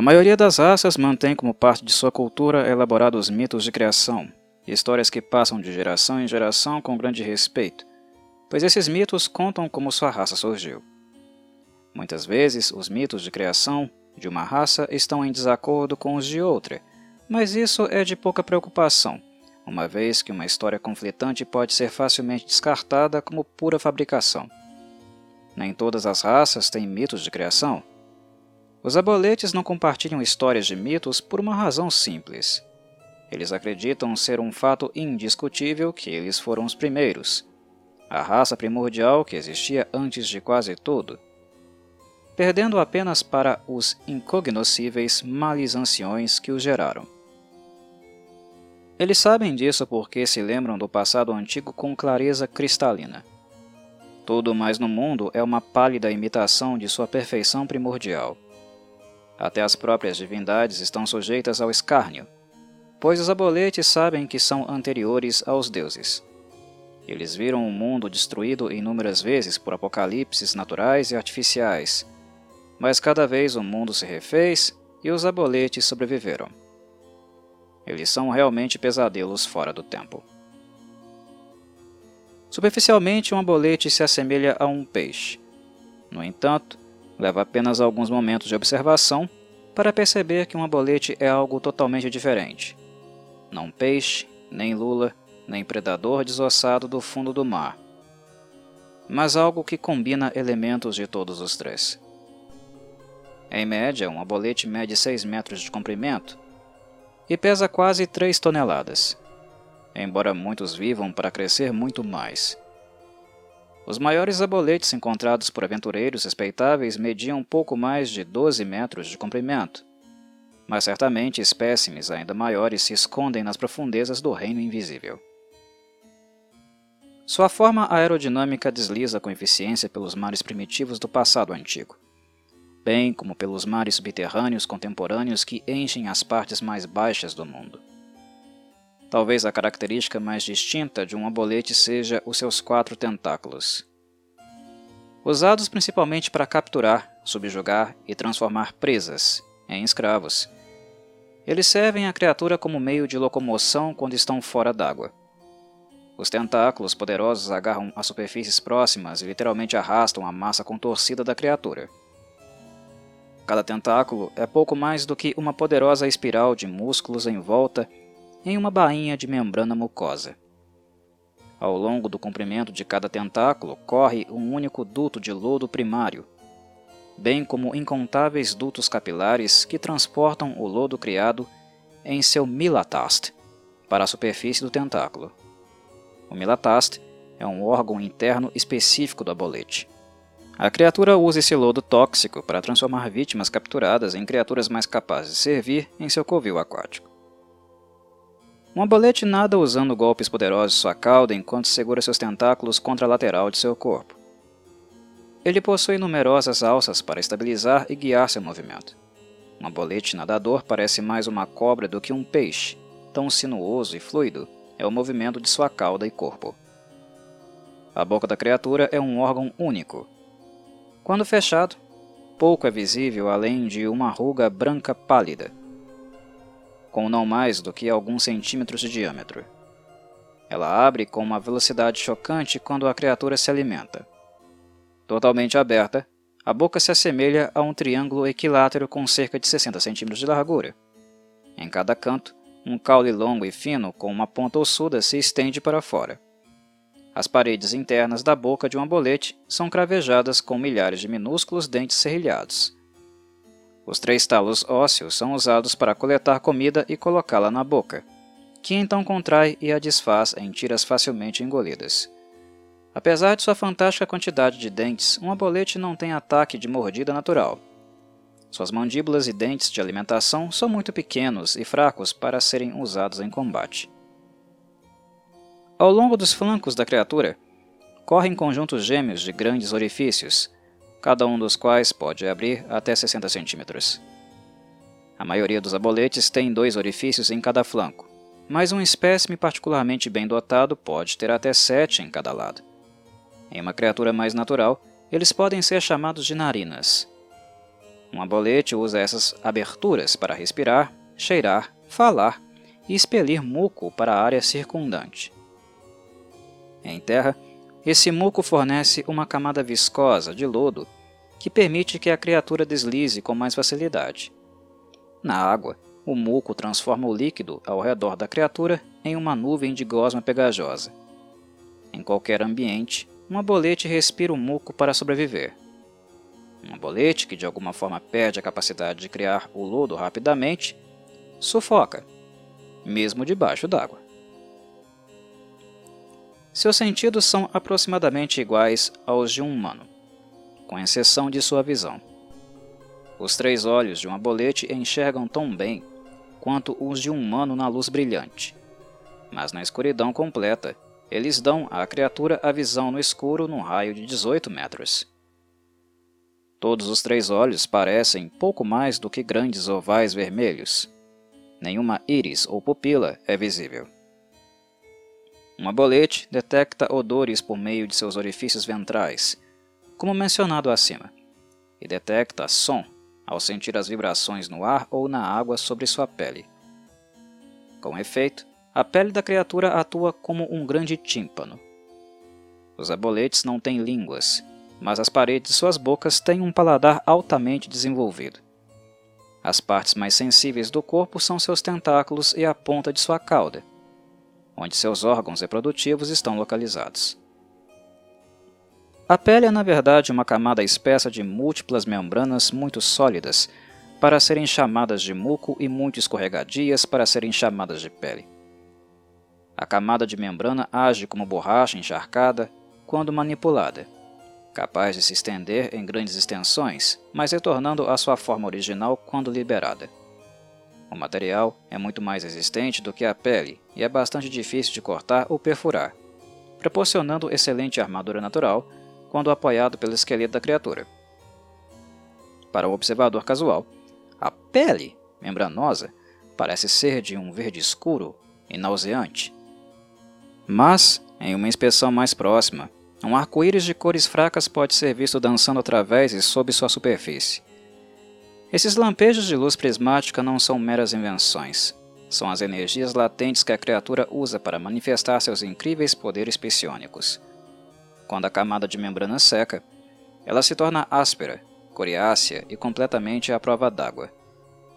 A maioria das raças mantém como parte de sua cultura elaborados mitos de criação, histórias que passam de geração em geração com grande respeito, pois esses mitos contam como sua raça surgiu. Muitas vezes, os mitos de criação de uma raça estão em desacordo com os de outra, mas isso é de pouca preocupação, uma vez que uma história conflitante pode ser facilmente descartada como pura fabricação. Nem todas as raças têm mitos de criação. Os aboletes não compartilham histórias de mitos por uma razão simples. Eles acreditam ser um fato indiscutível que eles foram os primeiros, a raça primordial que existia antes de quase tudo, perdendo apenas para os incognoscíveis males anciões que os geraram. Eles sabem disso porque se lembram do passado antigo com clareza cristalina. Tudo mais no mundo é uma pálida imitação de sua perfeição primordial. Até as próprias divindades estão sujeitas ao escárnio, pois os aboletes sabem que são anteriores aos deuses. Eles viram o mundo destruído inúmeras vezes por apocalipses naturais e artificiais, mas cada vez o mundo se refez e os aboletes sobreviveram. Eles são realmente pesadelos fora do tempo. Superficialmente, um abolete se assemelha a um peixe. No entanto, leva apenas alguns momentos de observação para perceber que um abolete é algo totalmente diferente. Não peixe, nem lula, nem predador desossado do fundo do mar, mas algo que combina elementos de todos os três. Em média, um abolete mede 6 metros de comprimento e pesa quase 3 toneladas, embora muitos vivam para crescer muito mais. Os maiores aboletes encontrados por aventureiros respeitáveis mediam pouco mais de 12 metros de comprimento, mas certamente espécimes ainda maiores se escondem nas profundezas do reino invisível. Sua forma aerodinâmica desliza com eficiência pelos mares primitivos do passado antigo, bem como pelos mares subterrâneos contemporâneos que enchem as partes mais baixas do mundo. Talvez a característica mais distinta de um abolete seja os seus quatro tentáculos. Usados principalmente para capturar, subjugar e transformar presas em escravos, eles servem à criatura como meio de locomoção quando estão fora d'água. Os tentáculos poderosos agarram as superfícies próximas e literalmente arrastam a massa contorcida da criatura. Cada tentáculo é pouco mais do que uma poderosa espiral de músculos em volta em uma bainha de membrana mucosa. Ao longo do comprimento de cada tentáculo corre um único duto de lodo primário, bem como incontáveis dutos capilares que transportam o lodo criado em seu milatast para a superfície do tentáculo. O milatast é um órgão interno específico do abolete. A criatura usa esse lodo tóxico para transformar vítimas capturadas em criaturas mais capazes de servir em seu covil aquático. Um abolete nada usando golpes poderosos de sua cauda enquanto segura seus tentáculos contra a lateral de seu corpo. Ele possui numerosas alças para estabilizar e guiar seu movimento. Um abolete nadador parece mais uma cobra do que um peixe, tão sinuoso e fluido é o movimento de sua cauda e corpo. A boca da criatura é um órgão único. Quando fechado, pouco é visível além de uma ruga branca pálida com não mais do que alguns centímetros de diâmetro. Ela abre com uma velocidade chocante quando a criatura se alimenta. Totalmente aberta, a boca se assemelha a um triângulo equilátero com cerca de 60 centímetros de largura. Em cada canto, um caule longo e fino com uma ponta ossuda se estende para fora. As paredes internas da boca de um abolete são cravejadas com milhares de minúsculos dentes serrilhados. Os três talos ósseos são usados para coletar comida e colocá-la na boca, que então contrai e a desfaz em tiras facilmente engolidas. Apesar de sua fantástica quantidade de dentes, um abolete não tem ataque de mordida natural. Suas mandíbulas e dentes de alimentação são muito pequenos e fracos para serem usados em combate. Ao longo dos flancos da criatura, correm conjuntos gêmeos de grandes orifícios, cada um dos quais pode abrir até 60 centímetros. A maioria dos aboletes tem dois orifícios em cada flanco, mas um espécime particularmente bem dotado pode ter até sete em cada lado. Em uma criatura mais natural, eles podem ser chamados de narinas. Um abolete usa essas aberturas para respirar, cheirar, falar e expelir muco para a área circundante. Em terra, esse muco fornece uma camada viscosa de lodo que permite que a criatura deslize com mais facilidade. Na água, o muco transforma o líquido ao redor da criatura em uma nuvem de gosma pegajosa. Em qualquer ambiente, um abolete respira o muco para sobreviver. Um abolete que de alguma forma perde a capacidade de criar o lodo rapidamente, sufoca, mesmo debaixo d'água. Seus sentidos são aproximadamente iguais aos de um humano, com exceção de sua visão. Os três olhos de um abolete enxergam tão bem quanto os de um humano na luz brilhante, mas na escuridão completa, eles dão à criatura a visão no escuro num raio de 18 metros. Todos os três olhos parecem pouco mais do que grandes ovais vermelhos. Nenhuma íris ou pupila é visível. Um abolete detecta odores por meio de seus orifícios ventrais, como mencionado acima, e detecta som ao sentir as vibrações no ar ou na água sobre sua pele. Com efeito, a pele da criatura atua como um grande tímpano. Os aboletes não têm línguas mas as paredes de suas bocas têm um paladar altamente desenvolvido. As partes mais sensíveis do corpo são seus tentáculos e a ponta de sua cauda, onde seus órgãos reprodutivos estão localizados. A pele é, na verdade, uma camada espessa de múltiplas membranas muito sólidas para serem chamadas de muco e muito escorregadias para serem chamadas de pele. A camada de membrana age como borracha encharcada quando manipulada capaz de se estender em grandes extensões, mas retornando à sua forma original quando liberada. O material é muito mais resistente do que a pele e é bastante difícil de cortar ou perfurar, proporcionando excelente armadura natural quando apoiado pelo esqueleto da criatura. Para o observador casual, a pele membranosa parece ser de um verde escuro e nauseante. Mas, em uma inspeção mais próxima, um arco-íris de cores fracas pode ser visto dançando através e sob sua superfície. Esses lampejos de luz prismática não são meras invenções. São as energias latentes que a criatura usa para manifestar seus incríveis poderes psionicos. Quando a camada de membrana seca, ela se torna áspera, coriácea e completamente à prova d'água.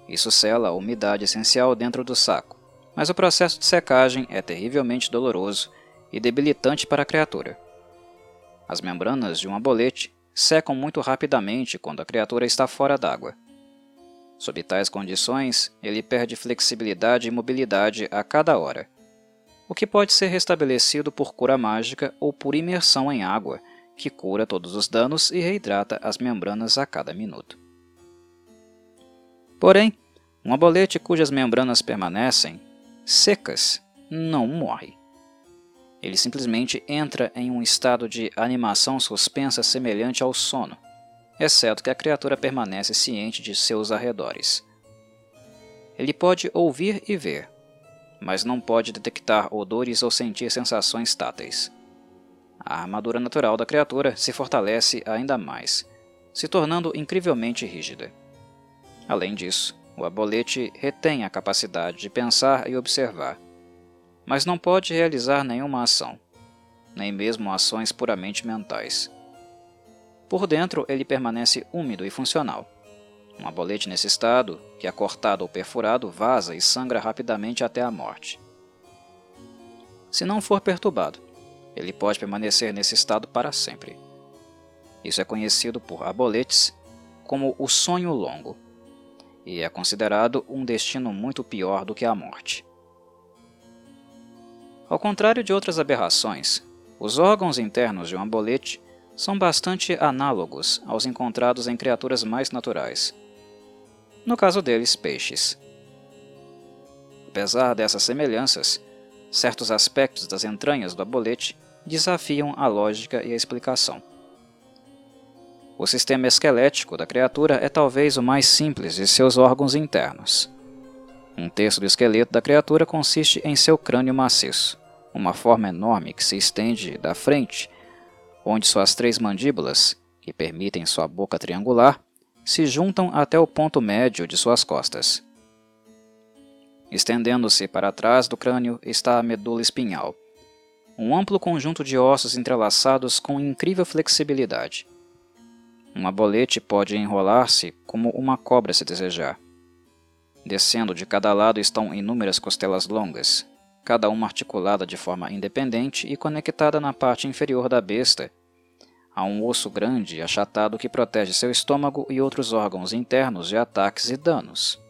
Isso sela a umidade essencial dentro do saco, mas o processo de secagem é terrivelmente doloroso e debilitante para a criatura. As membranas de um abolete secam muito rapidamente quando a criatura está fora d'água. Sob tais condições, ele perde flexibilidade e mobilidade a cada hora, o que pode ser restabelecido por cura mágica ou por imersão em água, que cura todos os danos e reidrata as membranas a cada minuto. Porém, um abolete cujas membranas permanecem secas não morre. Ele simplesmente entra em um estado de animação suspensa semelhante ao sono, exceto que a criatura permanece ciente de seus arredores. Ele pode ouvir e ver, mas não pode detectar odores ou sentir sensações táteis. A armadura natural da criatura se fortalece ainda mais, se tornando incrivelmente rígida. Além disso, o abolete retém a capacidade de pensar e observar, mas não pode realizar nenhuma ação, nem mesmo ações puramente mentais. Por dentro, ele permanece úmido e funcional. Um abolete nesse estado, que é cortado ou perfurado, vaza e sangra rapidamente até a morte. Se não for perturbado, ele pode permanecer nesse estado para sempre. Isso é conhecido por aboletes como o sonho longo, e é considerado um destino muito pior do que a morte. Ao contrário de outras aberrações, os órgãos internos de um abolete são bastante análogos aos encontrados em criaturas mais naturais. No caso deles, peixes. Apesar dessas semelhanças, certos aspectos das entranhas do abolete desafiam a lógica e a explicação. O sistema esquelético da criatura é talvez o mais simples de seus órgãos internos. Um terço do esqueleto da criatura consiste em seu crânio maciço uma forma enorme que se estende da frente, onde suas três mandíbulas, que permitem sua boca triangular, se juntam até o ponto médio de suas costas. Estendendo-se para trás do crânio está a medula espinhal, um amplo conjunto de ossos entrelaçados com incrível flexibilidade. Um abolete pode enrolar-se como uma cobra se desejar. Descendo de cada lado estão inúmeras costelas longas, cada uma articulada de forma independente e conectada na parte inferior da besta. Há um osso grande e achatado que protege seu estômago e outros órgãos internos de ataques e danos.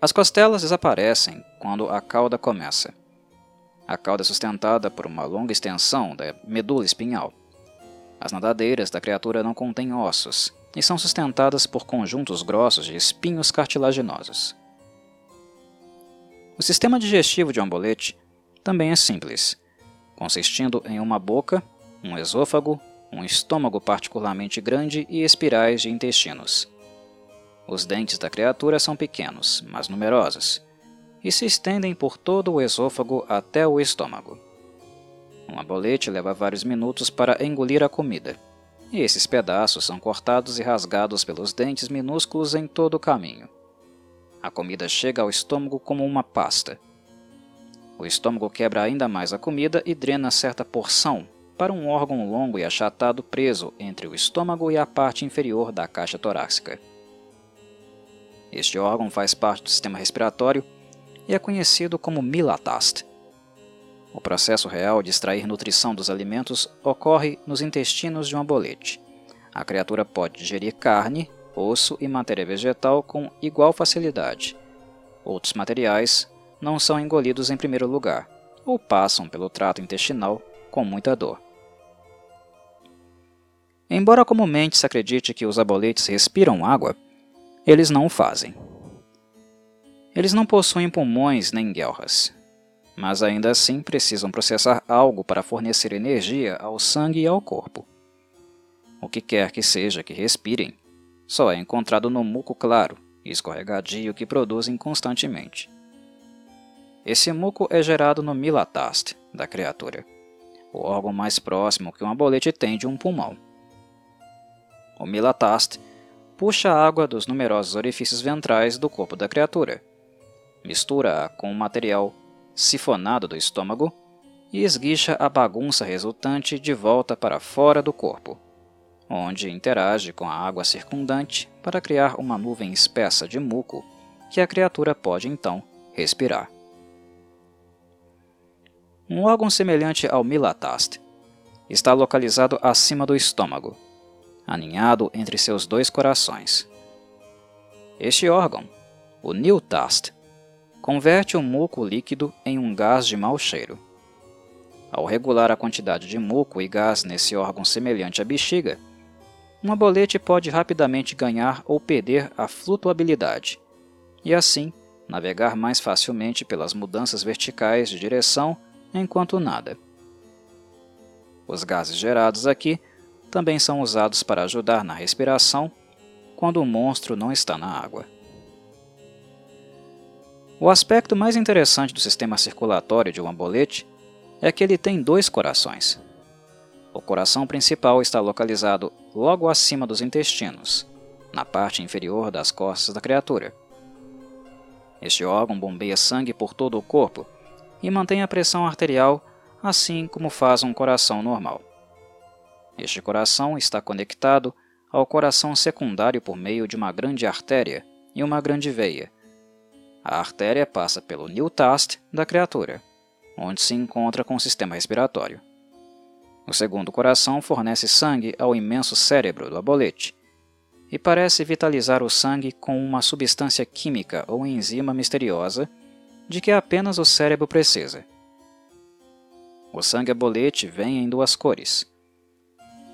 As costelas desaparecem quando a cauda começa. A cauda é sustentada por uma longa extensão da medula espinhal. As nadadeiras da criatura não contêm ossos e são sustentadas por conjuntos grossos de espinhos cartilaginosos. O sistema digestivo de um ambolete também é simples, consistindo em uma boca, um esôfago, um estômago particularmente grande e espirais de intestinos. Os dentes da criatura são pequenos, mas numerosos, e se estendem por todo o esôfago até o estômago. Um abolete leva vários minutos para engolir a comida, e esses pedaços são cortados e rasgados pelos dentes minúsculos em todo o caminho. A comida chega ao estômago como uma pasta. O estômago quebra ainda mais a comida e drena certa porção para um órgão longo e achatado preso entre o estômago e a parte inferior da caixa torácica. Este órgão faz parte do sistema respiratório e é conhecido como milatast. O processo real de extrair nutrição dos alimentos ocorre nos intestinos de um abolete. A criatura pode digerir carne, osso e matéria vegetal com igual facilidade. Outros materiais não são engolidos em primeiro lugar, ou passam pelo trato intestinal com muita dor. Embora comumente se acredite que os aboletes respiram água, eles não o fazem. Eles não possuem pulmões nem guelras, mas ainda assim precisam processar algo para fornecer energia ao sangue e ao corpo. O que quer que seja que respirem, só é encontrado no muco claro e escorregadio que produzem constantemente. Esse muco é gerado no milatast da criatura, o órgão mais próximo que um abolete tem de um pulmão. O milatast puxa a água dos numerosos orifícios ventrais do corpo da criatura, mistura-a com o material sifonado do estômago e esguicha a bagunça resultante de volta para fora do corpo onde interage com a água circundante para criar uma nuvem espessa de muco que a criatura pode então respirar. Um órgão semelhante ao milatast está localizado acima do estômago, aninhado entre seus dois corações. Este órgão, o niltast, converte o muco líquido em um gás de mau cheiro. Ao regular a quantidade de muco e gás nesse órgão semelhante à bexiga, um abolete pode rapidamente ganhar ou perder a flutuabilidade, e assim navegar mais facilmente pelas mudanças verticais de direção enquanto nada. Os gases gerados aqui também são usados para ajudar na respiração quando o monstro não está na água. O aspecto mais interessante do sistema circulatório de um ambolete é que ele tem dois corações. O coração principal está localizado logo acima dos intestinos, na parte inferior das costas da criatura. Este órgão bombeia sangue por todo o corpo e mantém a pressão arterial assim como faz um coração normal. Este coração está conectado ao coração secundário por meio de uma grande artéria e uma grande veia. A artéria passa pelo newtast da criatura, onde se encontra com o sistema respiratório. O segundo coração fornece sangue ao imenso cérebro do abolete e parece vitalizar o sangue com uma substância química ou enzima misteriosa de que apenas o cérebro precisa. O sangue abolete vem em duas cores.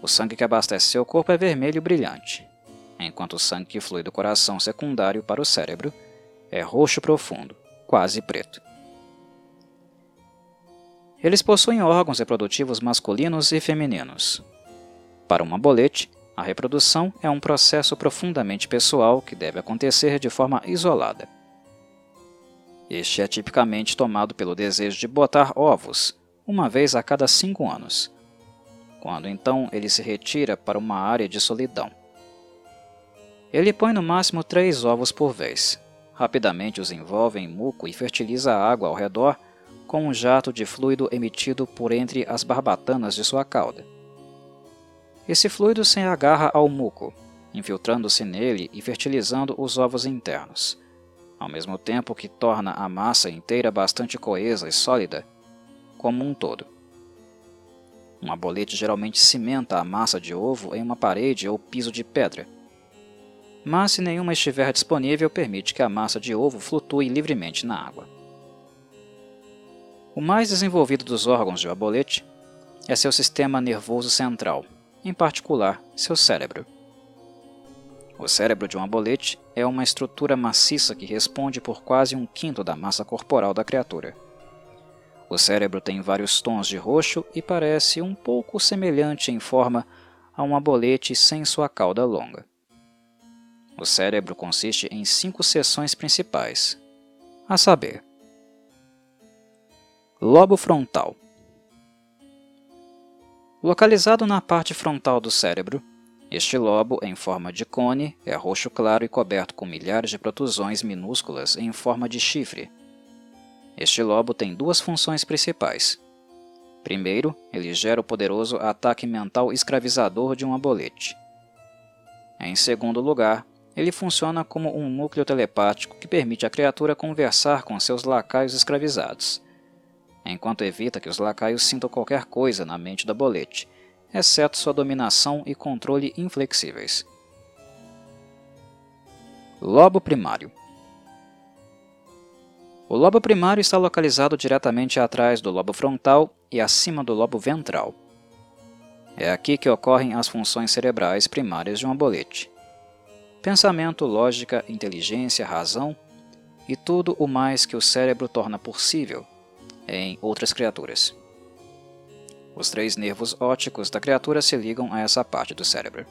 O sangue que abastece seu corpo é vermelho brilhante, enquanto o sangue que flui do coração secundário para o cérebro é roxo profundo, quase preto. Eles possuem órgãos reprodutivos masculinos e femininos. Para uma bolete, a reprodução é um processo profundamente pessoal que deve acontecer de forma isolada. Este é tipicamente tomado pelo desejo de botar ovos, uma vez a cada cinco anos, quando então ele se retira para uma área de solidão. Ele põe no máximo três ovos por vez. Rapidamente os envolve em muco e fertiliza a água ao redor com um jato de fluido emitido por entre as barbatanas de sua cauda. Esse fluido se agarra ao muco, infiltrando-se nele e fertilizando os ovos internos, ao mesmo tempo que torna a massa inteira bastante coesa e sólida, como um todo. Um abolete geralmente cimenta a massa de ovo em uma parede ou piso de pedra, mas se nenhuma estiver disponível, permite que a massa de ovo flutue livremente na água. O mais desenvolvido dos órgãos de abolete é seu sistema nervoso central, em particular seu cérebro. O cérebro de um abolete é uma estrutura maciça que responde por quase um quinto da massa corporal da criatura. O cérebro tem vários tons de roxo e parece um pouco semelhante em forma a um abolete sem sua cauda longa. O cérebro consiste em cinco seções principais, a saber: Lobo frontal. Localizado na parte frontal do cérebro, este lobo, em forma de cone, é roxo claro e coberto com milhares de protusões minúsculas em forma de chifre. Este lobo tem duas funções principais. Primeiro, ele gera o poderoso ataque mental escravizador de um abolete. Em segundo lugar, ele funciona como um núcleo telepático que permite à criatura conversar com seus lacaios escravizados, enquanto evita que os lacaios sintam qualquer coisa na mente do bolete, exceto sua dominação e controle inflexíveis. Lobo primário O lobo primário está localizado diretamente atrás do lobo frontal e acima do lobo ventral. É aqui que ocorrem as funções cerebrais primárias de um abolete pensamento, lógica, inteligência, razão e tudo o mais que o cérebro torna possível em outras criaturas. Os três nervos ópticos da criatura se ligam a essa parte do cérebro.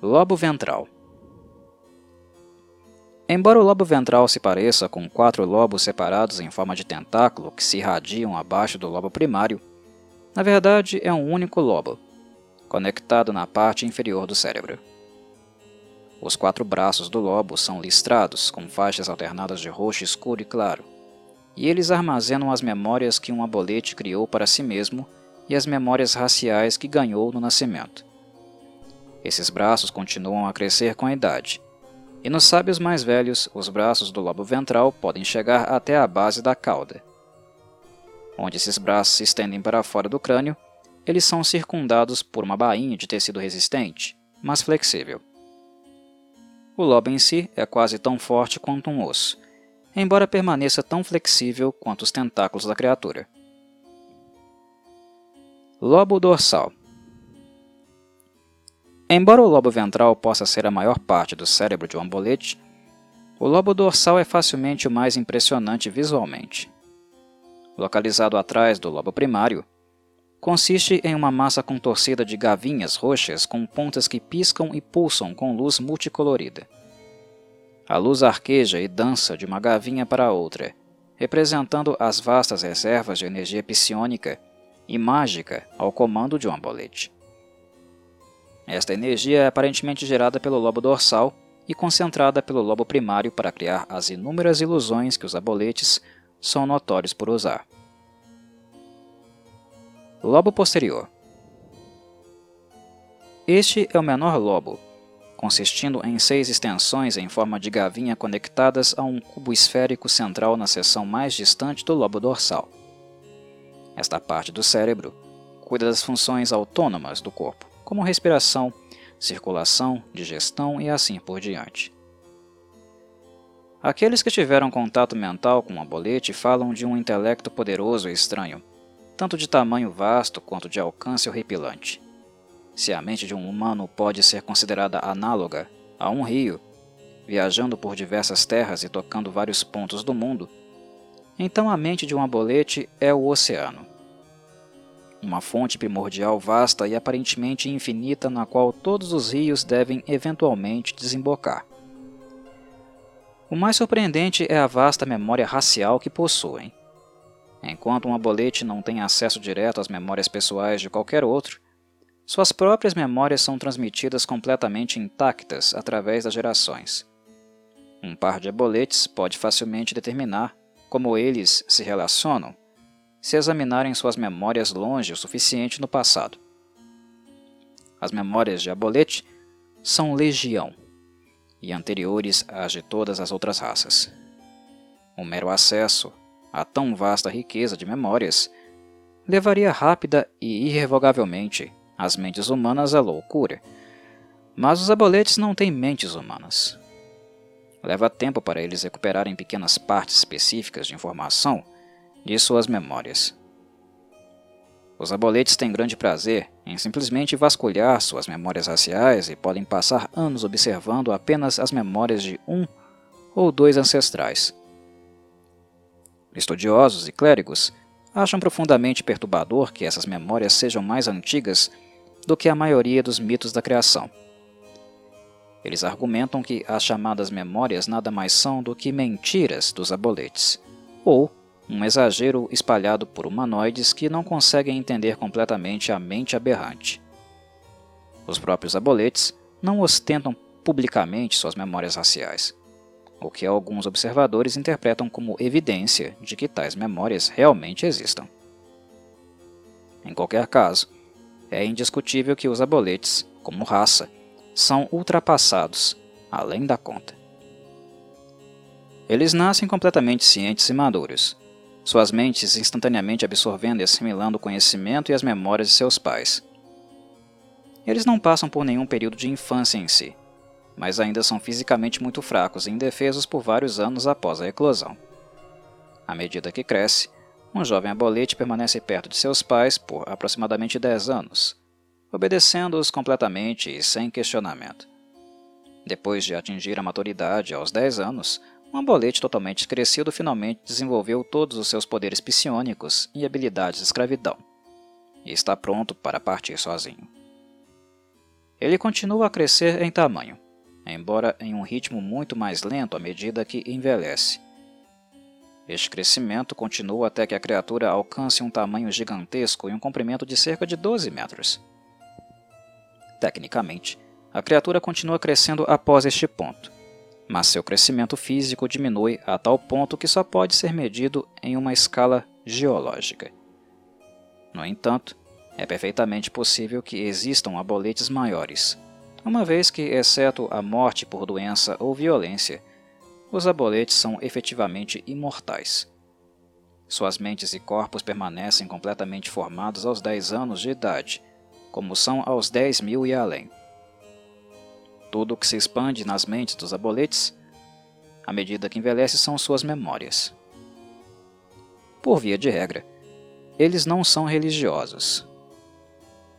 Lobo ventral Embora o lobo ventral se pareça com quatro lobos separados em forma de tentáculo que se irradiam abaixo do lobo primário, na verdade é um único lobo, conectado na parte inferior do cérebro. Os quatro braços do lobo são listrados, com faixas alternadas de roxo escuro e claro, e eles armazenam as memórias que um abolete criou para si mesmo e as memórias raciais que ganhou no nascimento. Esses braços continuam a crescer com a idade, e nos sábios mais velhos, os braços do lobo ventral podem chegar até a base da cauda. Onde esses braços se estendem para fora do crânio, eles são circundados por uma bainha de tecido resistente, mas flexível. O lobo em si é quase tão forte quanto um osso, embora permaneça tão flexível quanto os tentáculos da criatura. Lobo dorsal Embora o lobo ventral possa ser a maior parte do cérebro de um ambolete, o lobo dorsal é facilmente o mais impressionante visualmente. Localizado atrás do lobo primário, Consiste em uma massa contorcida de gavinhas roxas com pontas que piscam e pulsam com luz multicolorida. A luz arqueja e dança de uma gavinha para outra, representando as vastas reservas de energia psionica e mágica ao comando de um ambolete. Esta energia é aparentemente gerada pelo lobo dorsal e concentrada pelo lobo primário para criar as inúmeras ilusões que os aboletes são notórios por usar. Lobo posterior. Este é o menor lobo, consistindo em seis extensões em forma de gavinha conectadas a um cubo esférico central na seção mais distante do lobo dorsal. Esta parte do cérebro cuida das funções autônomas do corpo, como respiração, circulação, digestão e assim por diante. Aqueles que tiveram contato mental com o abolete falam de um intelecto poderoso e estranho, tanto de tamanho vasto quanto de alcance horripilante. Se a mente de um humano pode ser considerada análoga a um rio, viajando por diversas terras e tocando vários pontos do mundo, então a mente de um abolete é o oceano. Uma fonte primordial vasta e aparentemente infinita na qual todos os rios devem eventualmente desembocar. O mais surpreendente é a vasta memória racial que possuem. Enquanto um abolete não tem acesso direto às memórias pessoais de qualquer outro, Suas próprias memórias são transmitidas completamente intactas através das gerações. Um par de aboletes pode facilmente determinar como eles se relacionam se examinarem suas memórias longe o suficiente no passado. As memórias de abolete são legião e anteriores às de todas as outras raças. O mero acesso a tão vasta riqueza de memórias levaria rápida e irrevogavelmente as mentes humanas à loucura. Mas os aboletes não têm mentes humanas. Leva tempo para eles recuperarem pequenas partes específicas de informação de suas memórias. Os aboletes têm grande prazer em simplesmente vasculhar suas memórias raciais e podem passar anos observando apenas as memórias de um ou dois ancestrais. Estudiosos e clérigos acham profundamente perturbador que essas memórias sejam mais antigas do que a maioria dos mitos da criação. Eles argumentam que as chamadas memórias nada mais são do que mentiras dos aboletes, ou um exagero espalhado por humanoides que não conseguem entender completamente a mente aberrante. Os próprios aboletes não ostentam publicamente suas memórias raciais, o que alguns observadores interpretam como evidência de que tais memórias realmente existam. Em qualquer caso, é indiscutível que os aboletes, como raça, são ultrapassados, além da conta. Eles nascem completamente cientes e maduros, suas mentes instantaneamente absorvendo e assimilando o conhecimento e as memórias de seus pais. Eles não passam por nenhum período de infância em si, mas ainda são fisicamente muito fracos e indefesos por vários anos após a eclosão. À medida que cresce, um jovem abolete permanece perto de seus pais por aproximadamente 10 anos, obedecendo-os completamente e sem questionamento. Depois de atingir a maturidade aos 10 anos, um abolete totalmente crescido finalmente desenvolveu todos os seus poderes psionicos e habilidades de escravidão, e está pronto para partir sozinho. Ele continua a crescer em tamanho, embora em um ritmo muito mais lento à medida que envelhece. Este crescimento continua até que a criatura alcance um tamanho gigantesco e um comprimento de cerca de 12 metros. Tecnicamente, a criatura continua crescendo após este ponto, mas seu crescimento físico diminui a tal ponto que só pode ser medido em uma escala geológica. No entanto, é perfeitamente possível que existam aboletes maiores, uma vez que, exceto a morte por doença ou violência, os aboletes são efetivamente imortais. Suas mentes e corpos permanecem completamente formados aos 10 anos de idade, como são aos 10 mil e além. Tudo o que se expande nas mentes dos aboletes, à medida que envelhece, são suas memórias. Por via de regra, eles não são religiosos.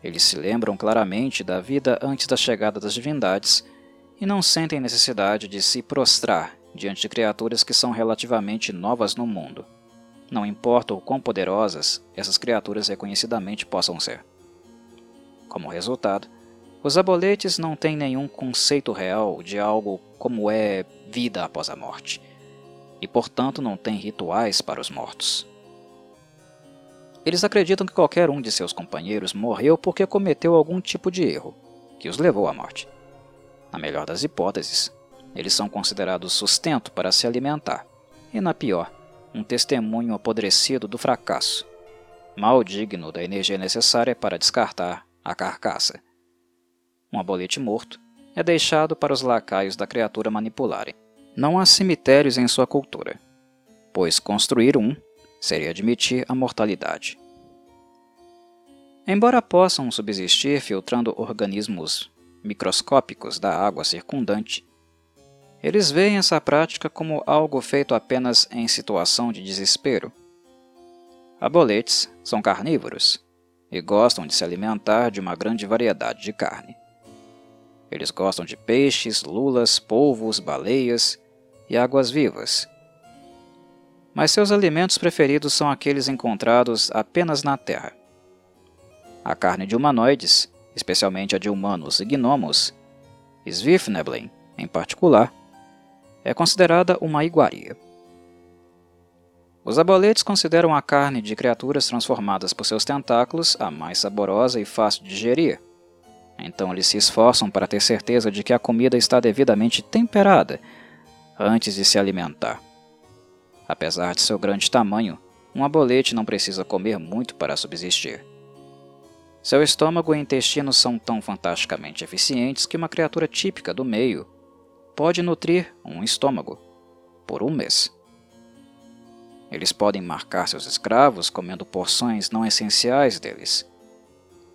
Eles se lembram claramente da vida antes da chegada das divindades e não sentem necessidade de se prostrar diante de criaturas que são relativamente novas no mundo, não importa o quão poderosas essas criaturas reconhecidamente possam ser. Como resultado, os aboletes não têm nenhum conceito real de algo como é vida após a morte, e portanto não têm rituais para os mortos. Eles acreditam que qualquer um de seus companheiros morreu porque cometeu algum tipo de erro, que os levou à morte. Na melhor das hipóteses, eles são considerados sustento para se alimentar, e na pior, um testemunho apodrecido do fracasso, mal digno da energia necessária para descartar a carcaça. Um abolete morto é deixado para os lacaios da criatura manipularem. Não há cemitérios em sua cultura, pois construir um seria admitir a mortalidade. Embora possam subsistir filtrando organismos microscópicos da água circundante, eles veem essa prática como algo feito apenas em situação de desespero. Aboletes são carnívoros e gostam de se alimentar de uma grande variedade de carne. Eles gostam de peixes, lulas, polvos, baleias e águas-vivas. Mas seus alimentos preferidos são aqueles encontrados apenas na Terra. A carne de humanoides, especialmente a de humanos e gnomos, Svifneblin em particular, é considerada uma iguaria. Os aboletes consideram a carne de criaturas transformadas por seus tentáculos a mais saborosa e fácil de digerir, Então eles se esforçam para ter certeza de que a comida está devidamente temperada antes de se alimentar. Apesar de seu grande tamanho, um abolete não precisa comer muito para subsistir. Seu estômago e intestinos são tão fantasticamente eficientes que uma criatura típica do meio pode nutrir um estômago por um mês. Eles podem marcar seus escravos comendo porções não essenciais deles,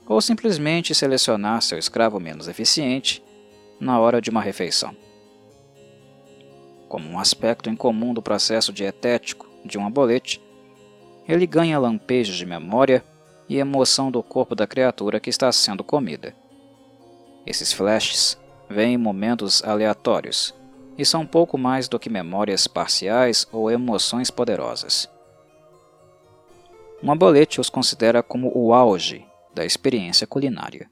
ou simplesmente selecionar seu escravo menos eficiente na hora de uma refeição. Como um aspecto incomum do processo dietético de um abolete, ele ganha lampejos de memória e emoção do corpo da criatura que está sendo comida. Esses flashes vêm em momentos aleatórios, e são pouco mais do que memórias parciais ou emoções poderosas. Um abolete os considera como o auge da experiência culinária.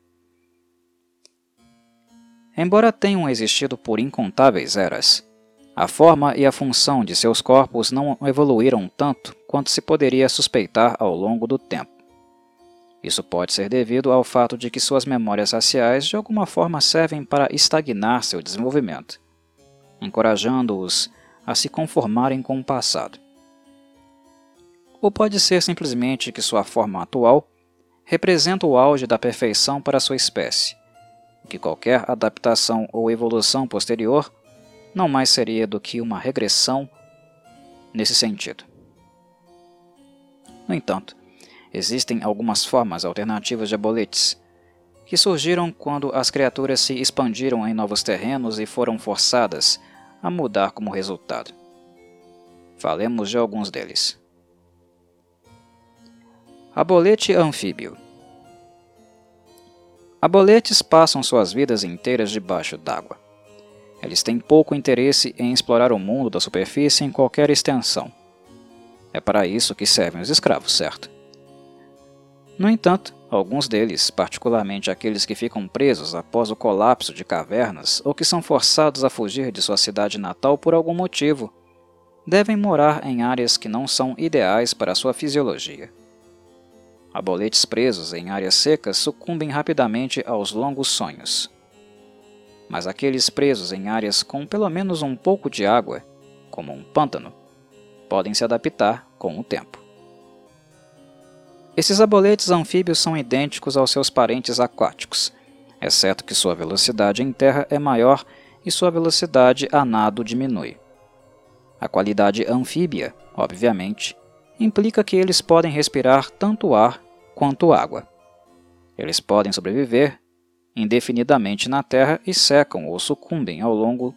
Embora tenham existido por incontáveis eras, a forma e a função de seus corpos não evoluíram tanto quanto se poderia suspeitar ao longo do tempo. Isso pode ser devido ao fato de que suas memórias raciais de alguma forma servem para estagnar seu desenvolvimento encorajando-os a se conformarem com o passado. Ou pode ser simplesmente que sua forma atual representa o auge da perfeição para sua espécie, que qualquer adaptação ou evolução posterior não mais seria do que uma regressão nesse sentido. No entanto, existem algumas formas alternativas de aboletes que surgiram quando as criaturas se expandiram em novos terrenos e foram forçadas a mudar como resultado. Falemos de alguns deles. Abolete anfíbio Aboletes passam suas vidas inteiras debaixo d'água. Eles têm pouco interesse em explorar o mundo da superfície em qualquer extensão. É para isso que servem os escravos, certo? No entanto, alguns deles, particularmente aqueles que ficam presos após o colapso de cavernas ou que são forçados a fugir de sua cidade natal por algum motivo, devem morar em áreas que não são ideais para sua fisiologia. Aboletes presos em áreas secas sucumbem rapidamente aos longos sonhos. Mas aqueles presos em áreas com pelo menos um pouco de água, como um pântano, podem se adaptar com o tempo. Esses aboletes anfíbios são idênticos aos seus parentes aquáticos, exceto que sua velocidade em terra é maior e sua velocidade a nado diminui. A qualidade anfíbia, obviamente, implica que eles podem respirar tanto ar quanto água. Eles podem sobreviver indefinidamente na terra e secam ou sucumbem ao longo,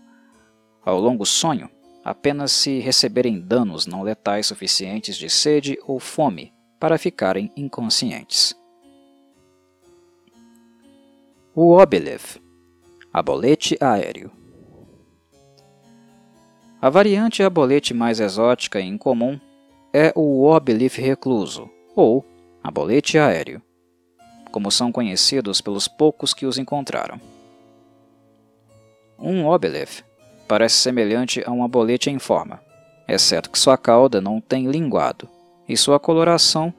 ao longo sonho apenas se receberem danos não letais suficientes de sede ou fome para ficarem inconscientes. O Obelev, abolete aéreo. A variante abolete mais exótica e incomum é o Obelif recluso, ou abolete aéreo, como são conhecidos pelos poucos que os encontraram. Um Obelef parece semelhante a um abolete em forma, exceto que sua cauda não tem linguado e sua coloração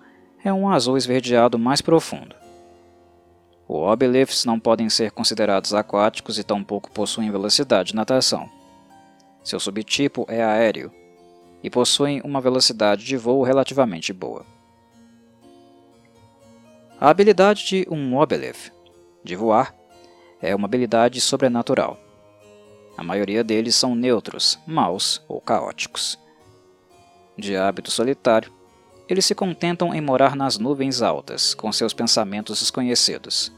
é um azul esverdeado mais profundo. Os obelifes não podem ser considerados aquáticos e tampouco possuem velocidade de natação. Seu subtipo é aéreo e possuem uma velocidade de voo relativamente boa. A habilidade de um obelif de voar é uma habilidade sobrenatural. A maioria deles são neutros, maus ou caóticos. De hábito solitário, eles se contentam em morar nas nuvens altas, com seus pensamentos desconhecidos,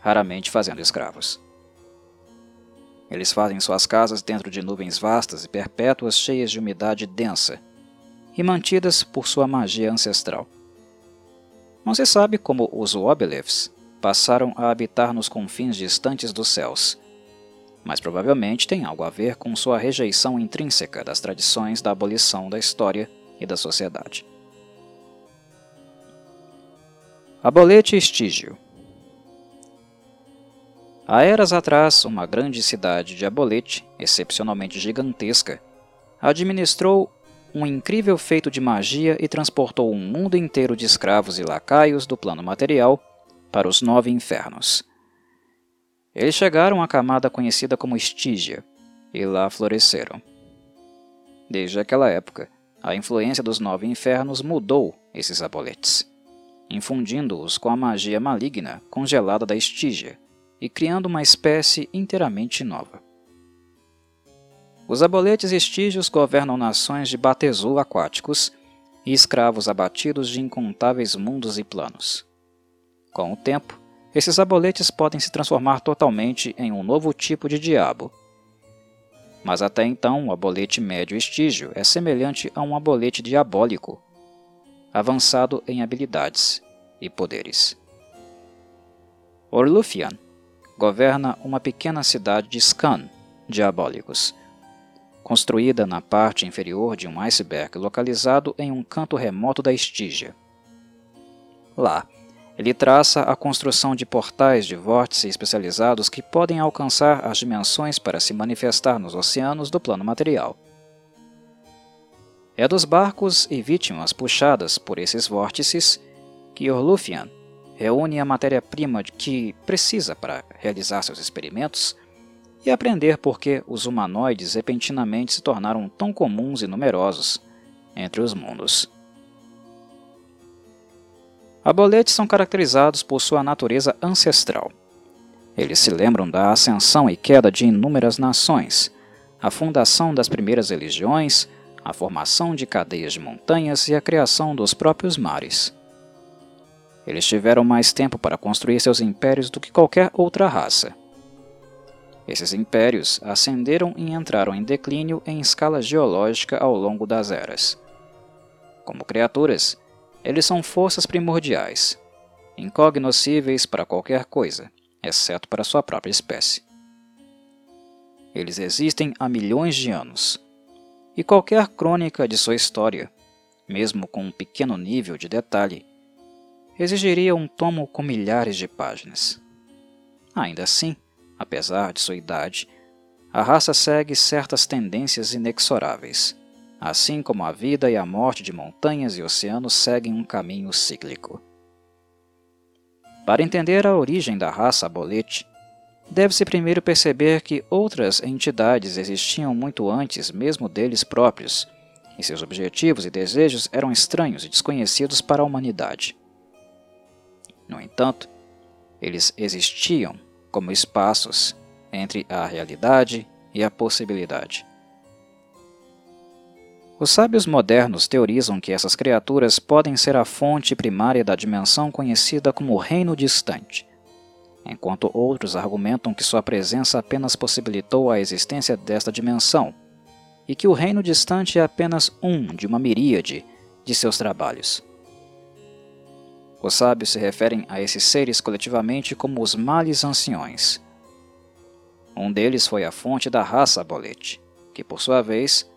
raramente fazendo escravos. Eles fazem suas casas dentro de nuvens vastas e perpétuas cheias de umidade densa e mantidas por sua magia ancestral. Não se sabe como os Wobeliths passaram a habitar nos confins distantes dos céus, mas provavelmente tem algo a ver com sua rejeição intrínseca das tradições da abolição da história e da sociedade. Abolete Estígio Há eras atrás, uma grande cidade de Abolete, excepcionalmente gigantesca, administrou um incrível feito de magia e transportou um mundo inteiro de escravos e lacaios do plano material para os nove infernos. Eles chegaram à camada conhecida como Estígia e lá floresceram. Desde aquela época, a influência dos nove infernos mudou esses aboletes, infundindo-os com a magia maligna congelada da Estígia e criando uma espécie inteiramente nova. Os aboletes estígios governam nações de batezu aquáticos e escravos abatidos de incontáveis mundos e planos. Com o tempo, esses aboletes podem se transformar totalmente em um novo tipo de diabo. Mas até então, o abolete médio estígio é semelhante a um abolete diabólico, avançado em habilidades e poderes. Orlufian governa uma pequena cidade de Scan, diabólicos, construída na parte inferior de um iceberg localizado em um canto remoto da Estígia. Lá, ele traça a construção de portais de vórtice especializados que podem alcançar as dimensões para se manifestar nos oceanos do plano material. É dos barcos e vítimas puxadas por esses vórtices que Orlufian reúne a matéria-prima que precisa para realizar seus experimentos e aprender por que os humanoides repentinamente se tornaram tão comuns e numerosos entre os mundos. Aboletes são caracterizados por sua natureza ancestral. Eles se lembram da ascensão e queda de inúmeras nações, a fundação das primeiras religiões, a formação de cadeias de montanhas e a criação dos próprios mares. Eles tiveram mais tempo para construir seus impérios do que qualquer outra raça esses impérios ascenderam e entraram em declínio em escala geológica ao longo das eras. Como criaturas, eles são forças primordiais, incognoscíveis para qualquer coisa, exceto para sua própria espécie. Eles existem há milhões de anos, e qualquer crônica de sua história, mesmo com um pequeno nível de detalhe, exigiria um tomo com milhares de páginas. Ainda assim, Apesar de sua idade, a raça segue certas tendências inexoráveis, assim como a vida e a morte de montanhas e oceanos seguem um caminho cíclico. Para entender a origem da raça abolete, deve-se primeiro perceber que outras entidades existiam muito antes mesmo deles próprios, e seus objetivos e desejos eram estranhos e desconhecidos para a humanidade. No entanto, eles existiam como espaços entre a realidade e a possibilidade. Os sábios modernos teorizam que essas criaturas podem ser a fonte primária da dimensão conhecida como reino distante, enquanto outros argumentam que sua presença apenas possibilitou a existência desta dimensão e que o reino distante é apenas um de uma miríade de seus trabalhos. Os sábios se referem a esses seres coletivamente como os males anciões. Um deles foi a fonte da raça Abolete, que, por sua vez,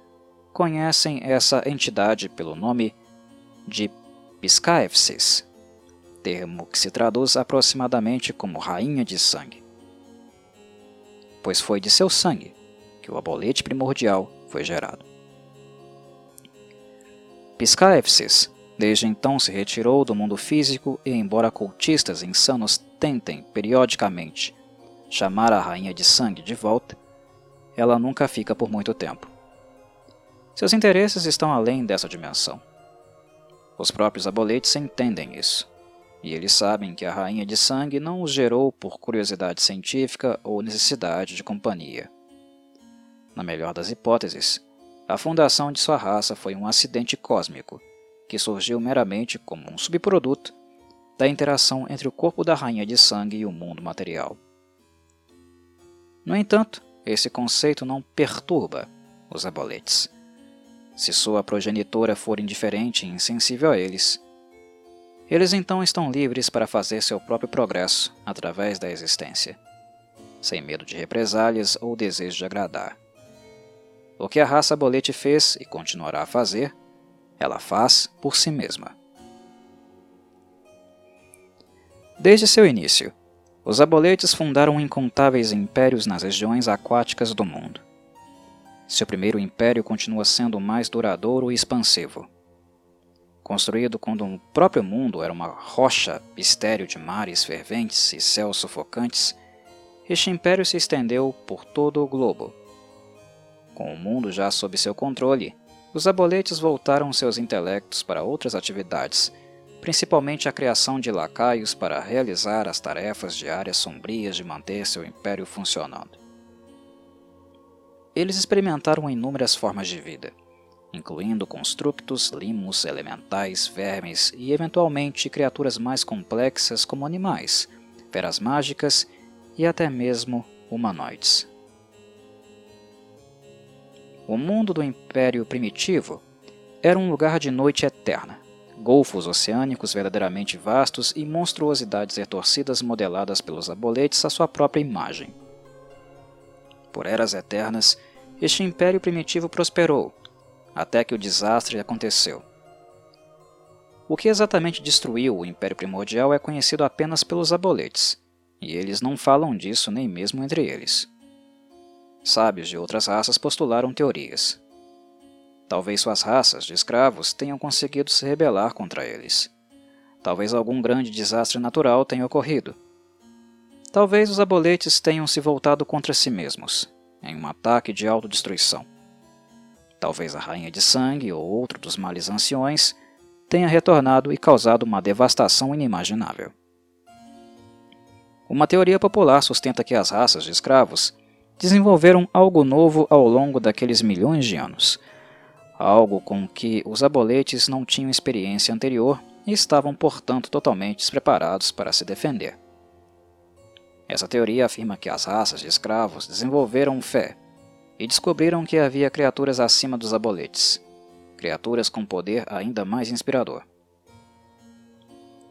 conhecem essa entidade pelo nome de Piscaefsis, termo que se traduz aproximadamente como Rainha de Sangue. Pois foi de seu sangue que o abolete primordial foi gerado. Piscaefsis Desde então se retirou do mundo físico e, embora cultistas insanos tentem, periodicamente, chamar a Rainha de Sangue de volta, ela nunca fica por muito tempo. Seus interesses estão além dessa dimensão. Os próprios aboletes entendem isso, e eles sabem que a Rainha de Sangue não os gerou por curiosidade científica ou necessidade de companhia. Na melhor das hipóteses, a fundação de sua raça foi um acidente cósmico que surgiu meramente como um subproduto da interação entre o corpo da rainha de sangue e o mundo material. No entanto, esse conceito não perturba os aboletes. Se sua progenitora for indiferente e insensível a eles, eles então estão livres para fazer seu próprio progresso através da existência, sem medo de represálias ou desejo de agradar. O que a raça abolete fez e continuará a fazer ela faz por si mesma. Desde seu início, os aboletes fundaram incontáveis impérios nas regiões aquáticas do mundo. Seu primeiro império continua sendo mais duradouro e expansivo. Construído quando o próprio mundo era uma rocha estéril de mares ferventes e céus sufocantes, este império se estendeu por todo o globo. Com o mundo já sob seu controle, os aboletes voltaram seus intelectos para outras atividades, principalmente a criação de lacaios para realizar as tarefas diárias sombrias de manter seu império funcionando. Eles experimentaram inúmeras formas de vida, incluindo constructos, limos, elementais, vermes e eventualmente criaturas mais complexas como animais, feras mágicas e até mesmo humanoides. O mundo do Império Primitivo era um lugar de noite eterna, golfos oceânicos verdadeiramente vastos e monstruosidades retorcidas modeladas pelos aboletes à sua própria imagem. Por eras eternas, este império primitivo prosperou, até que o desastre aconteceu. O que exatamente destruiu o Império Primordial é conhecido apenas pelos aboletes, e eles não falam disso nem mesmo entre eles. Sábios de outras raças postularam teorias. Talvez suas raças de escravos tenham conseguido se rebelar contra eles. Talvez algum grande desastre natural tenha ocorrido. Talvez os aboletes tenham se voltado contra si mesmos, em um ataque de autodestruição. Talvez a Rainha de Sangue ou outro dos males anciões tenha retornado e causado uma devastação inimaginável. Uma teoria popular sustenta que as raças de escravos desenvolveram algo novo ao longo daqueles milhões de anos, algo com que os aboletes não tinham experiência anterior e estavam, portanto, totalmente despreparados para se defender. Essa teoria afirma que as raças de escravos desenvolveram fé e descobriram que havia criaturas acima dos aboletes, criaturas com poder ainda mais inspirador.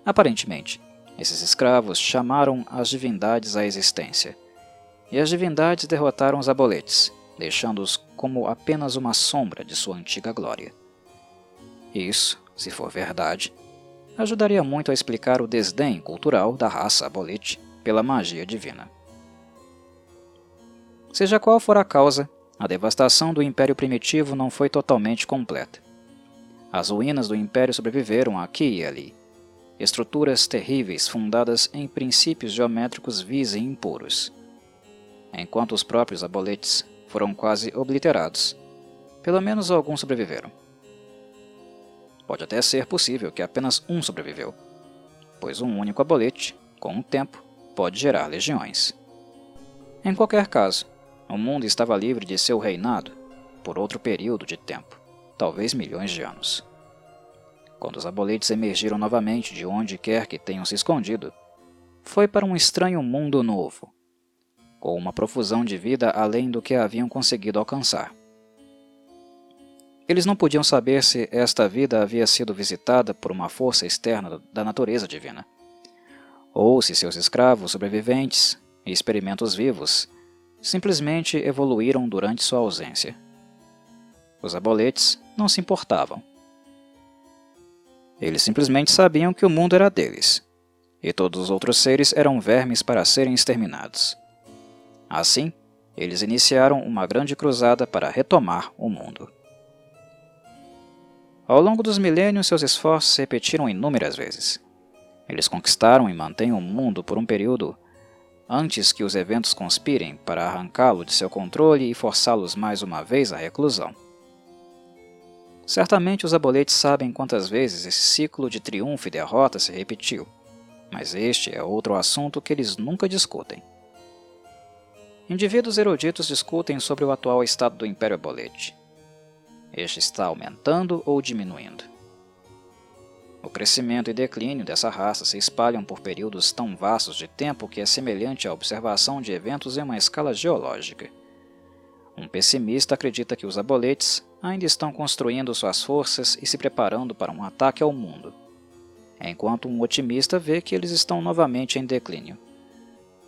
Aparentemente, esses escravos chamaram as divindades à existência, e as divindades derrotaram os aboletes, deixando-os como apenas uma sombra de sua antiga glória. Isso, se for verdade, ajudaria muito a explicar o desdém cultural da raça abolete pela magia divina. Seja qual for a causa, a devastação do Império Primitivo não foi totalmente completa. As ruínas do Império sobreviveram aqui e ali, estruturas terríveis fundadas em princípios geométricos vis e impuros. Enquanto os próprios aboletes foram quase obliterados, pelo menos alguns sobreviveram. Pode até ser possível que apenas um sobreviveu, pois um único abolete, com o tempo, pode gerar legiões. Em qualquer caso, o mundo estava livre de seu reinado por outro período de tempo, talvez milhões de anos. Quando os aboletes emergiram novamente de onde quer que tenham se escondido, foi para um estranho mundo novo, com uma profusão de vida além do que haviam conseguido alcançar. Eles não podiam saber se esta vida havia sido visitada por uma força externa da natureza divina, ou se seus escravos sobreviventes e experimentos vivos simplesmente evoluíram durante sua ausência. Os aboletes não se importavam eles simplesmente sabiam que o mundo era deles, e todos os outros seres eram vermes para serem exterminados. Assim, eles iniciaram uma grande cruzada para retomar o mundo. Ao longo dos milênios, seus esforços se repetiram inúmeras vezes. Eles conquistaram e mantêm o mundo por um período antes que os eventos conspirem para arrancá-lo de seu controle e forçá-los mais uma vez à reclusão. Certamente os aboletes sabem quantas vezes esse ciclo de triunfo e derrota se repetiu, mas este é outro assunto que eles nunca discutem. Indivíduos eruditos discutem sobre o atual estado do Império Abolete. Este está aumentando ou diminuindo? O crescimento e declínio dessa raça se espalham por períodos tão vastos de tempo que é semelhante à observação de eventos em uma escala geológica. Um pessimista acredita que os aboletes ainda estão construindo suas forças e se preparando para um ataque ao mundo, enquanto um otimista vê que eles estão novamente em declínio.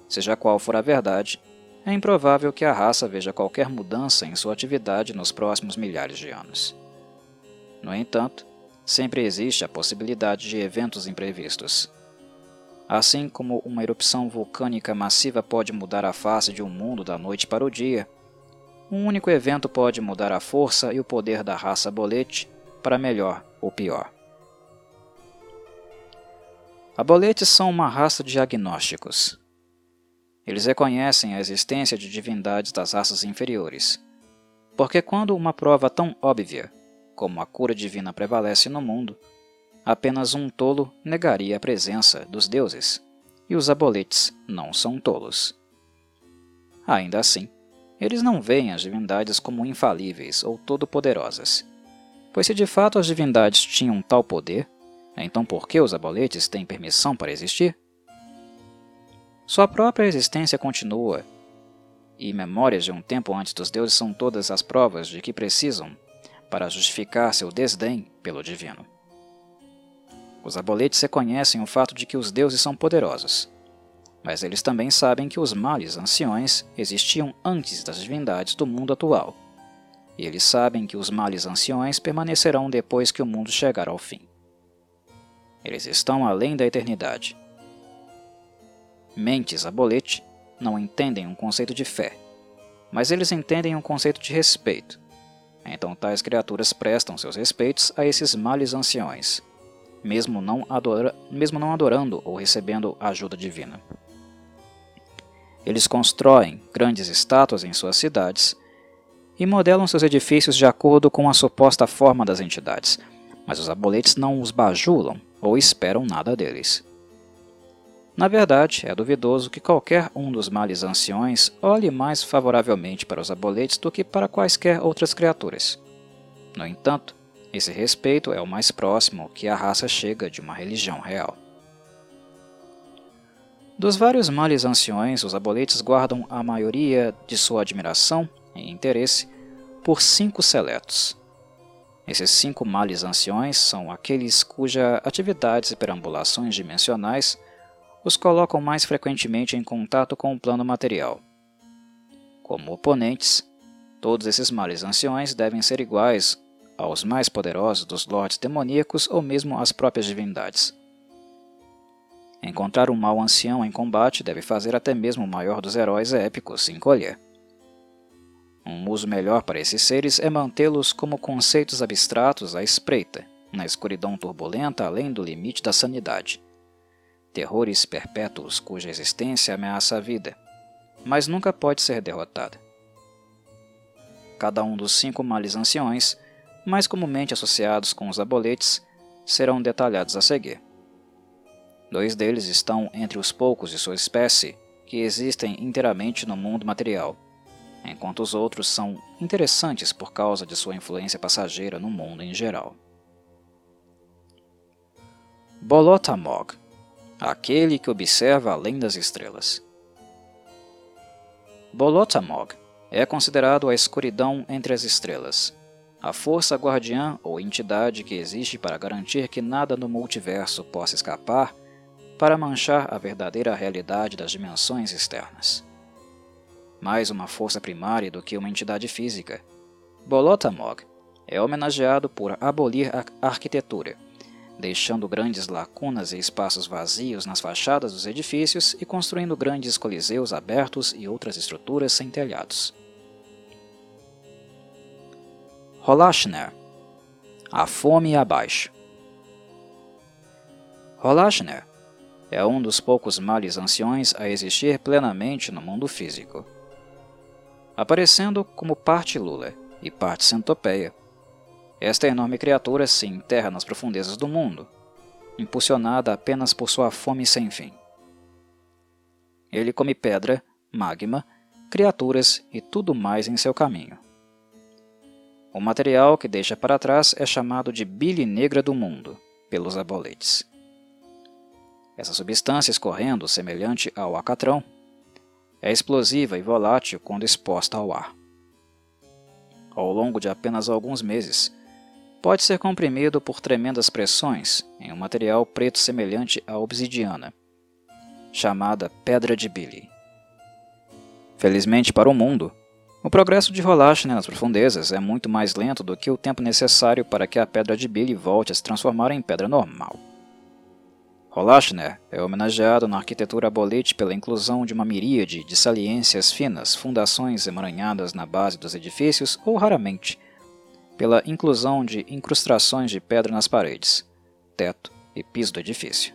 Seja qual for a verdade, é improvável que a raça veja qualquer mudança em sua atividade nos próximos milhares de anos. No entanto, sempre existe a possibilidade de eventos imprevistos. Assim como uma erupção vulcânica massiva pode mudar a face de um mundo da noite para o dia, um único evento pode mudar a força e o poder da raça bolete para melhor ou pior. Aboletes são uma raça de agnósticos. Eles reconhecem a existência de divindades das raças inferiores, porque quando uma prova tão óbvia como a cura divina prevalece no mundo, apenas um tolo negaria a presença dos deuses, e os aboletes não são tolos. Ainda assim, eles não veem as divindades como infalíveis ou todo-poderosas, pois se de fato as divindades tinham tal poder, então por que os aboletes têm permissão para existir? Sua própria existência continua, e memórias de um tempo antes dos deuses são todas as provas de que precisam para justificar seu desdém pelo divino. Os aboletes reconhecem o fato de que os deuses são poderosos, mas eles também sabem que os males anciões existiam antes das divindades do mundo atual, e eles sabem que os males anciões permanecerão depois que o mundo chegar ao fim. Eles estão além da eternidade. Mentes abolete não entendem um conceito de fé, mas eles entendem um conceito de respeito então tais criaturas prestam seus respeitos a esses males anciões, mesmo não, adora, mesmo não adorando ou recebendo ajuda divina. Eles constroem grandes estátuas em suas cidades e modelam seus edifícios de acordo com a suposta forma das entidades, mas os aboletes não os bajulam ou esperam nada deles. Na verdade, é duvidoso que qualquer um dos males anciões olhe mais favoravelmente para os aboletes do que para quaisquer outras criaturas. No entanto, esse respeito é o mais próximo que a raça chega de uma religião real. Dos vários males anciões, os aboletes guardam a maioria de sua admiração e interesse por cinco seletos. Esses cinco males anciões são aqueles cuja atividades e perambulações dimensionais os colocam mais frequentemente em contato com o plano material. Como oponentes, todos esses males anciões devem ser iguais aos mais poderosos dos lordes demoníacos ou mesmo às próprias divindades. Encontrar um mal ancião em combate deve fazer até mesmo o maior dos heróis épicos se encolher. Um uso melhor para esses seres é mantê-los como conceitos abstratos à espreita, na escuridão turbulenta além do limite da sanidade terrores perpétuos cuja existência ameaça a vida, mas nunca pode ser derrotada. Cada um dos cinco males anciões, mais comumente associados com os aboletes, serão detalhados a seguir. Dois deles estão entre os poucos de sua espécie que existem inteiramente no mundo material, enquanto os outros são interessantes por causa de sua influência passageira no mundo em geral. Bolotamog aquele que observa além das estrelas. Bolotamog é considerado a escuridão entre as estrelas, a força guardiã ou entidade que existe para garantir que nada no multiverso possa escapar para manchar a verdadeira realidade das dimensões externas. Mais uma força primária do que uma entidade física, Bolotamog é homenageado por abolir a arquitetura deixando grandes lacunas e espaços vazios nas fachadas dos edifícios e construindo grandes coliseus abertos e outras estruturas sem telhados. Rolashner A fome abaixo Rolashner é um dos poucos males anciões a existir plenamente no mundo físico. Aparecendo como parte lula e parte centopeia, esta enorme criatura se enterra nas profundezas do mundo, impulsionada apenas por sua fome sem fim. Ele come pedra, magma, criaturas e tudo mais em seu caminho. O material que deixa para trás é chamado de bile negra do mundo, pelos aboletes. Essa substância escorrendo, semelhante ao acatrão, é explosiva e volátil quando exposta ao ar. Ao longo de apenas alguns meses, pode ser comprimido por tremendas pressões em um material preto semelhante à obsidiana, chamada pedra de Billy. Felizmente para o mundo, o progresso de Rolashner nas profundezas é muito mais lento do que o tempo necessário para que a pedra de Billy volte a se transformar em pedra normal. Rolashner é homenageado na arquitetura abolete pela inclusão de uma miríade de saliências finas, fundações emaranhadas na base dos edifícios ou, raramente, pela inclusão de incrustações de pedra nas paredes, teto e piso do edifício.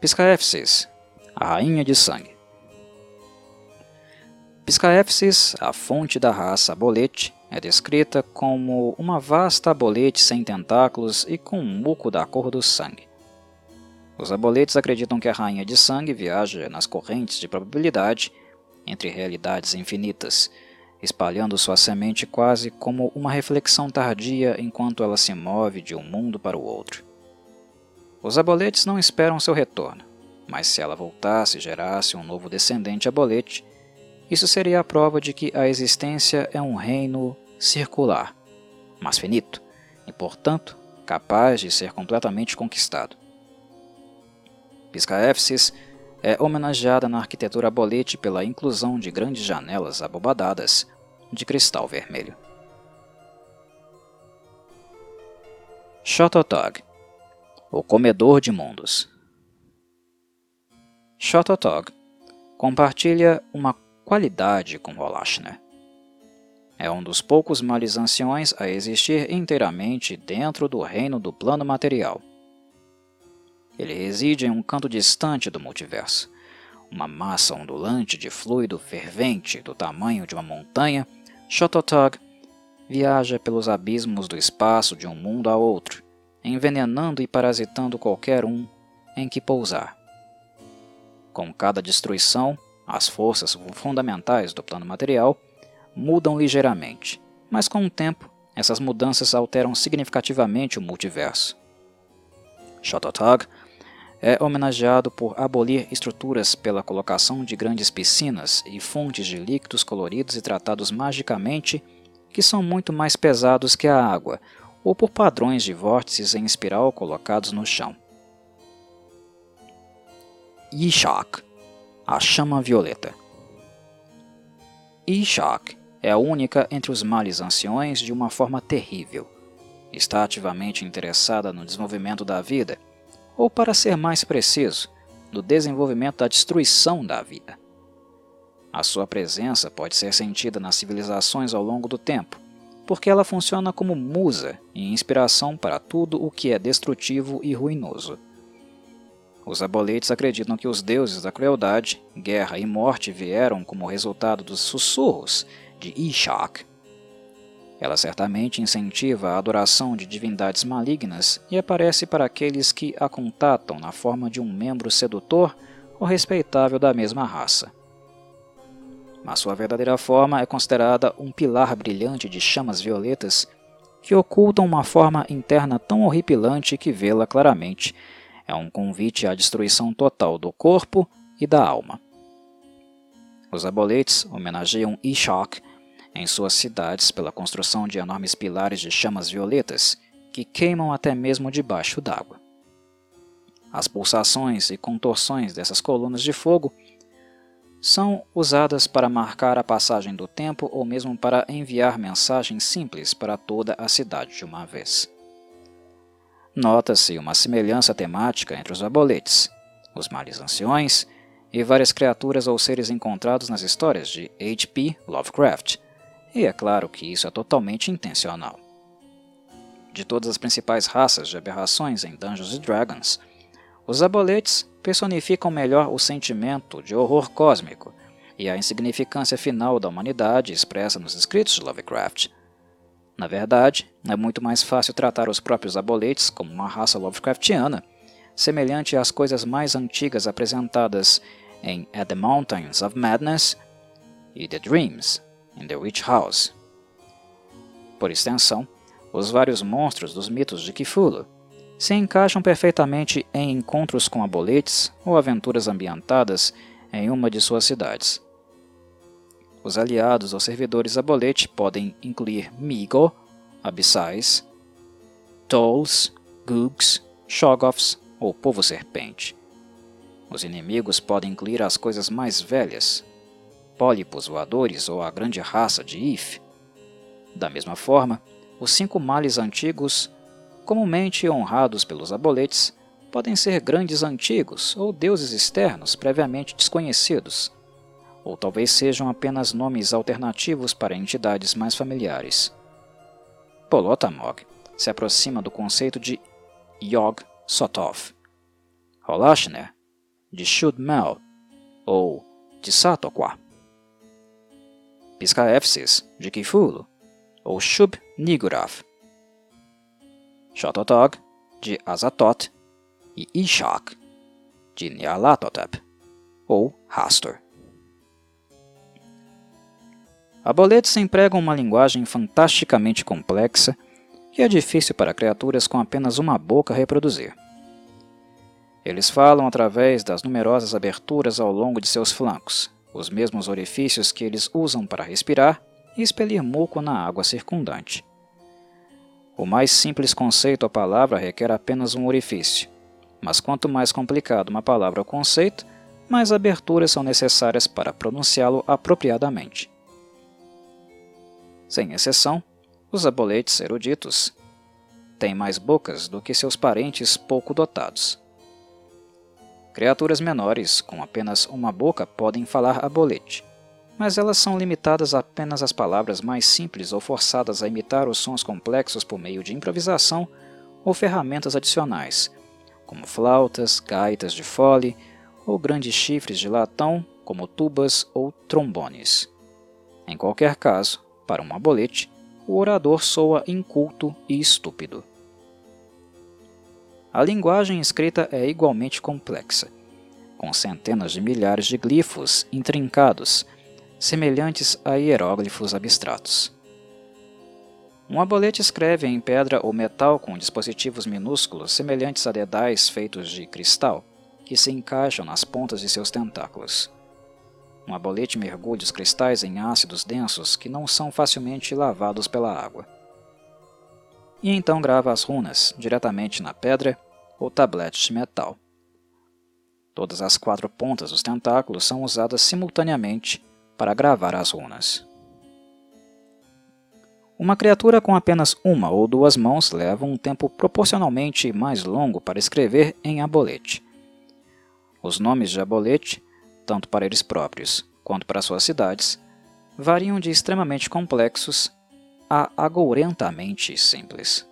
Piscaéfis, a rainha de sangue. Piscaéfis, a fonte da raça abolete, é descrita como uma vasta abolete sem tentáculos e com um muco da cor do sangue. Os aboletes acreditam que a rainha de sangue viaja nas correntes de probabilidade entre realidades infinitas, espalhando sua semente quase como uma reflexão tardia enquanto ela se move de um mundo para o outro. Os aboletes não esperam seu retorno, mas se ela voltasse e gerasse um novo descendente abolete, isso seria a prova de que a existência é um reino circular, mas finito, e portanto capaz de ser completamente conquistado. Piscaéfis é homenageada na arquitetura abolete pela inclusão de grandes janelas abobadadas de cristal vermelho. Shototog o comedor de mundos. Shototog compartilha uma qualidade com Rolashner. É um dos poucos males anciões a existir inteiramente dentro do reino do plano material. Ele reside em um canto distante do multiverso, uma massa ondulante de fluido fervente do tamanho de uma montanha. Shototog viaja pelos abismos do espaço de um mundo a outro, envenenando e parasitando qualquer um em que pousar. Com cada destruição, as forças fundamentais do plano material mudam ligeiramente, mas com o tempo, essas mudanças alteram significativamente o multiverso. Shototog é homenageado por abolir estruturas pela colocação de grandes piscinas e fontes de líquidos coloridos e tratados magicamente que são muito mais pesados que a água, ou por padrões de vórtices em espiral colocados no chão. Ishak, a chama violeta. Ishak é a única entre os males anciões de uma forma terrível. Está ativamente interessada no desenvolvimento da vida, ou para ser mais preciso, no desenvolvimento da destruição da vida. A sua presença pode ser sentida nas civilizações ao longo do tempo, porque ela funciona como musa e inspiração para tudo o que é destrutivo e ruinoso. Os aboletes acreditam que os deuses da crueldade, guerra e morte vieram como resultado dos sussurros de Ishak. Ela certamente incentiva a adoração de divindades malignas e aparece para aqueles que a contatam na forma de um membro sedutor ou respeitável da mesma raça mas sua verdadeira forma é considerada um pilar brilhante de chamas violetas que ocultam uma forma interna tão horripilante que vê-la claramente é um convite à destruição total do corpo e da alma. Os aboletes homenageiam Ishak em suas cidades pela construção de enormes pilares de chamas violetas que queimam até mesmo debaixo d'água. As pulsações e contorções dessas colunas de fogo são usadas para marcar a passagem do tempo ou mesmo para enviar mensagens simples para toda a cidade de uma vez. Nota-se uma semelhança temática entre os aboletes, os males anciões e várias criaturas ou seres encontrados nas histórias de H.P. Lovecraft, e é claro que isso é totalmente intencional. De todas as principais raças de aberrações em Dungeons Dragons, os aboletes personificam melhor o sentimento de horror cósmico e a insignificância final da humanidade expressa nos escritos de Lovecraft. Na verdade, é muito mais fácil tratar os próprios aboletes como uma raça Lovecraftiana, semelhante às coisas mais antigas apresentadas em At the Mountains of Madness e The Dreams, in The Witch House. Por extensão, os vários monstros dos mitos de Cthulhu se encaixam perfeitamente em encontros com aboletes ou aventuras ambientadas em uma de suas cidades. Os aliados ou servidores abolete podem incluir Migo, Abissais, Tolls, Googs, Shoggoths ou Povo Serpente. Os inimigos podem incluir as coisas mais velhas, pólipos voadores ou a grande raça de If. Da mesma forma, os cinco males antigos comumente honrados pelos aboletes, podem ser grandes antigos ou deuses externos previamente desconhecidos, ou talvez sejam apenas nomes alternativos para entidades mais familiares. Polotamog se aproxima do conceito de Yog Sothoth. Holashner de Shudmel, ou de Satokwa. Piscaefsis, de Kifulo, ou Shub Nigurath. Shototog, de Azatot, e Ishak, de Nyarlathotep, ou Hastur. Aboletes empregam uma linguagem fantasticamente complexa que é difícil para criaturas com apenas uma boca reproduzir. Eles falam através das numerosas aberturas ao longo de seus flancos, os mesmos orifícios que eles usam para respirar e expelir muco na água circundante. O mais simples conceito à palavra requer apenas um orifício, mas quanto mais complicado uma palavra ou conceito, mais aberturas são necessárias para pronunciá-lo apropriadamente. Sem exceção, os aboletes eruditos têm mais bocas do que seus parentes pouco dotados. Criaturas menores, com apenas uma boca, podem falar abolete, mas elas são limitadas apenas às palavras mais simples ou forçadas a imitar os sons complexos por meio de improvisação ou ferramentas adicionais, como flautas, gaitas de fole ou grandes chifres de latão, como tubas ou trombones. Em qualquer caso, para um abolete, o orador soa inculto e estúpido. A linguagem escrita é igualmente complexa, com centenas de milhares de glifos intrincados, semelhantes a hieróglifos abstratos. Um abolete escreve em pedra ou metal com dispositivos minúsculos semelhantes a dedais feitos de cristal, que se encaixam nas pontas de seus tentáculos. Um abolete mergulha os cristais em ácidos densos que não são facilmente lavados pela água e então grava as runas diretamente na pedra ou tablete de metal. Todas as quatro pontas dos tentáculos são usadas simultaneamente para gravar as runas. Uma criatura com apenas uma ou duas mãos leva um tempo proporcionalmente mais longo para escrever em abolete. Os nomes de abolete, tanto para eles próprios quanto para suas cidades, variam de extremamente complexos agourentamente simples.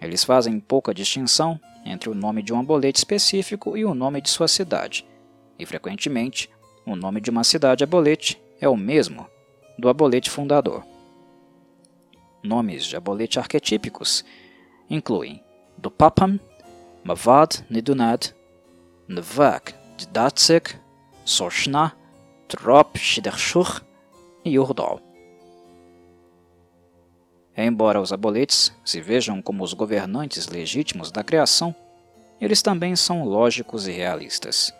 Eles fazem pouca distinção entre o nome de um abolete específico e o nome de sua cidade, e frequentemente o nome de uma cidade abolete é o mesmo do abolete fundador. Nomes de abolete arquetípicos incluem Dupapam, Mavad Nidunad, Nvak Datsek, Soshna, Trop Shidershur e Urdol. Embora os aboletes se vejam como os governantes legítimos da criação, eles também são lógicos e realistas.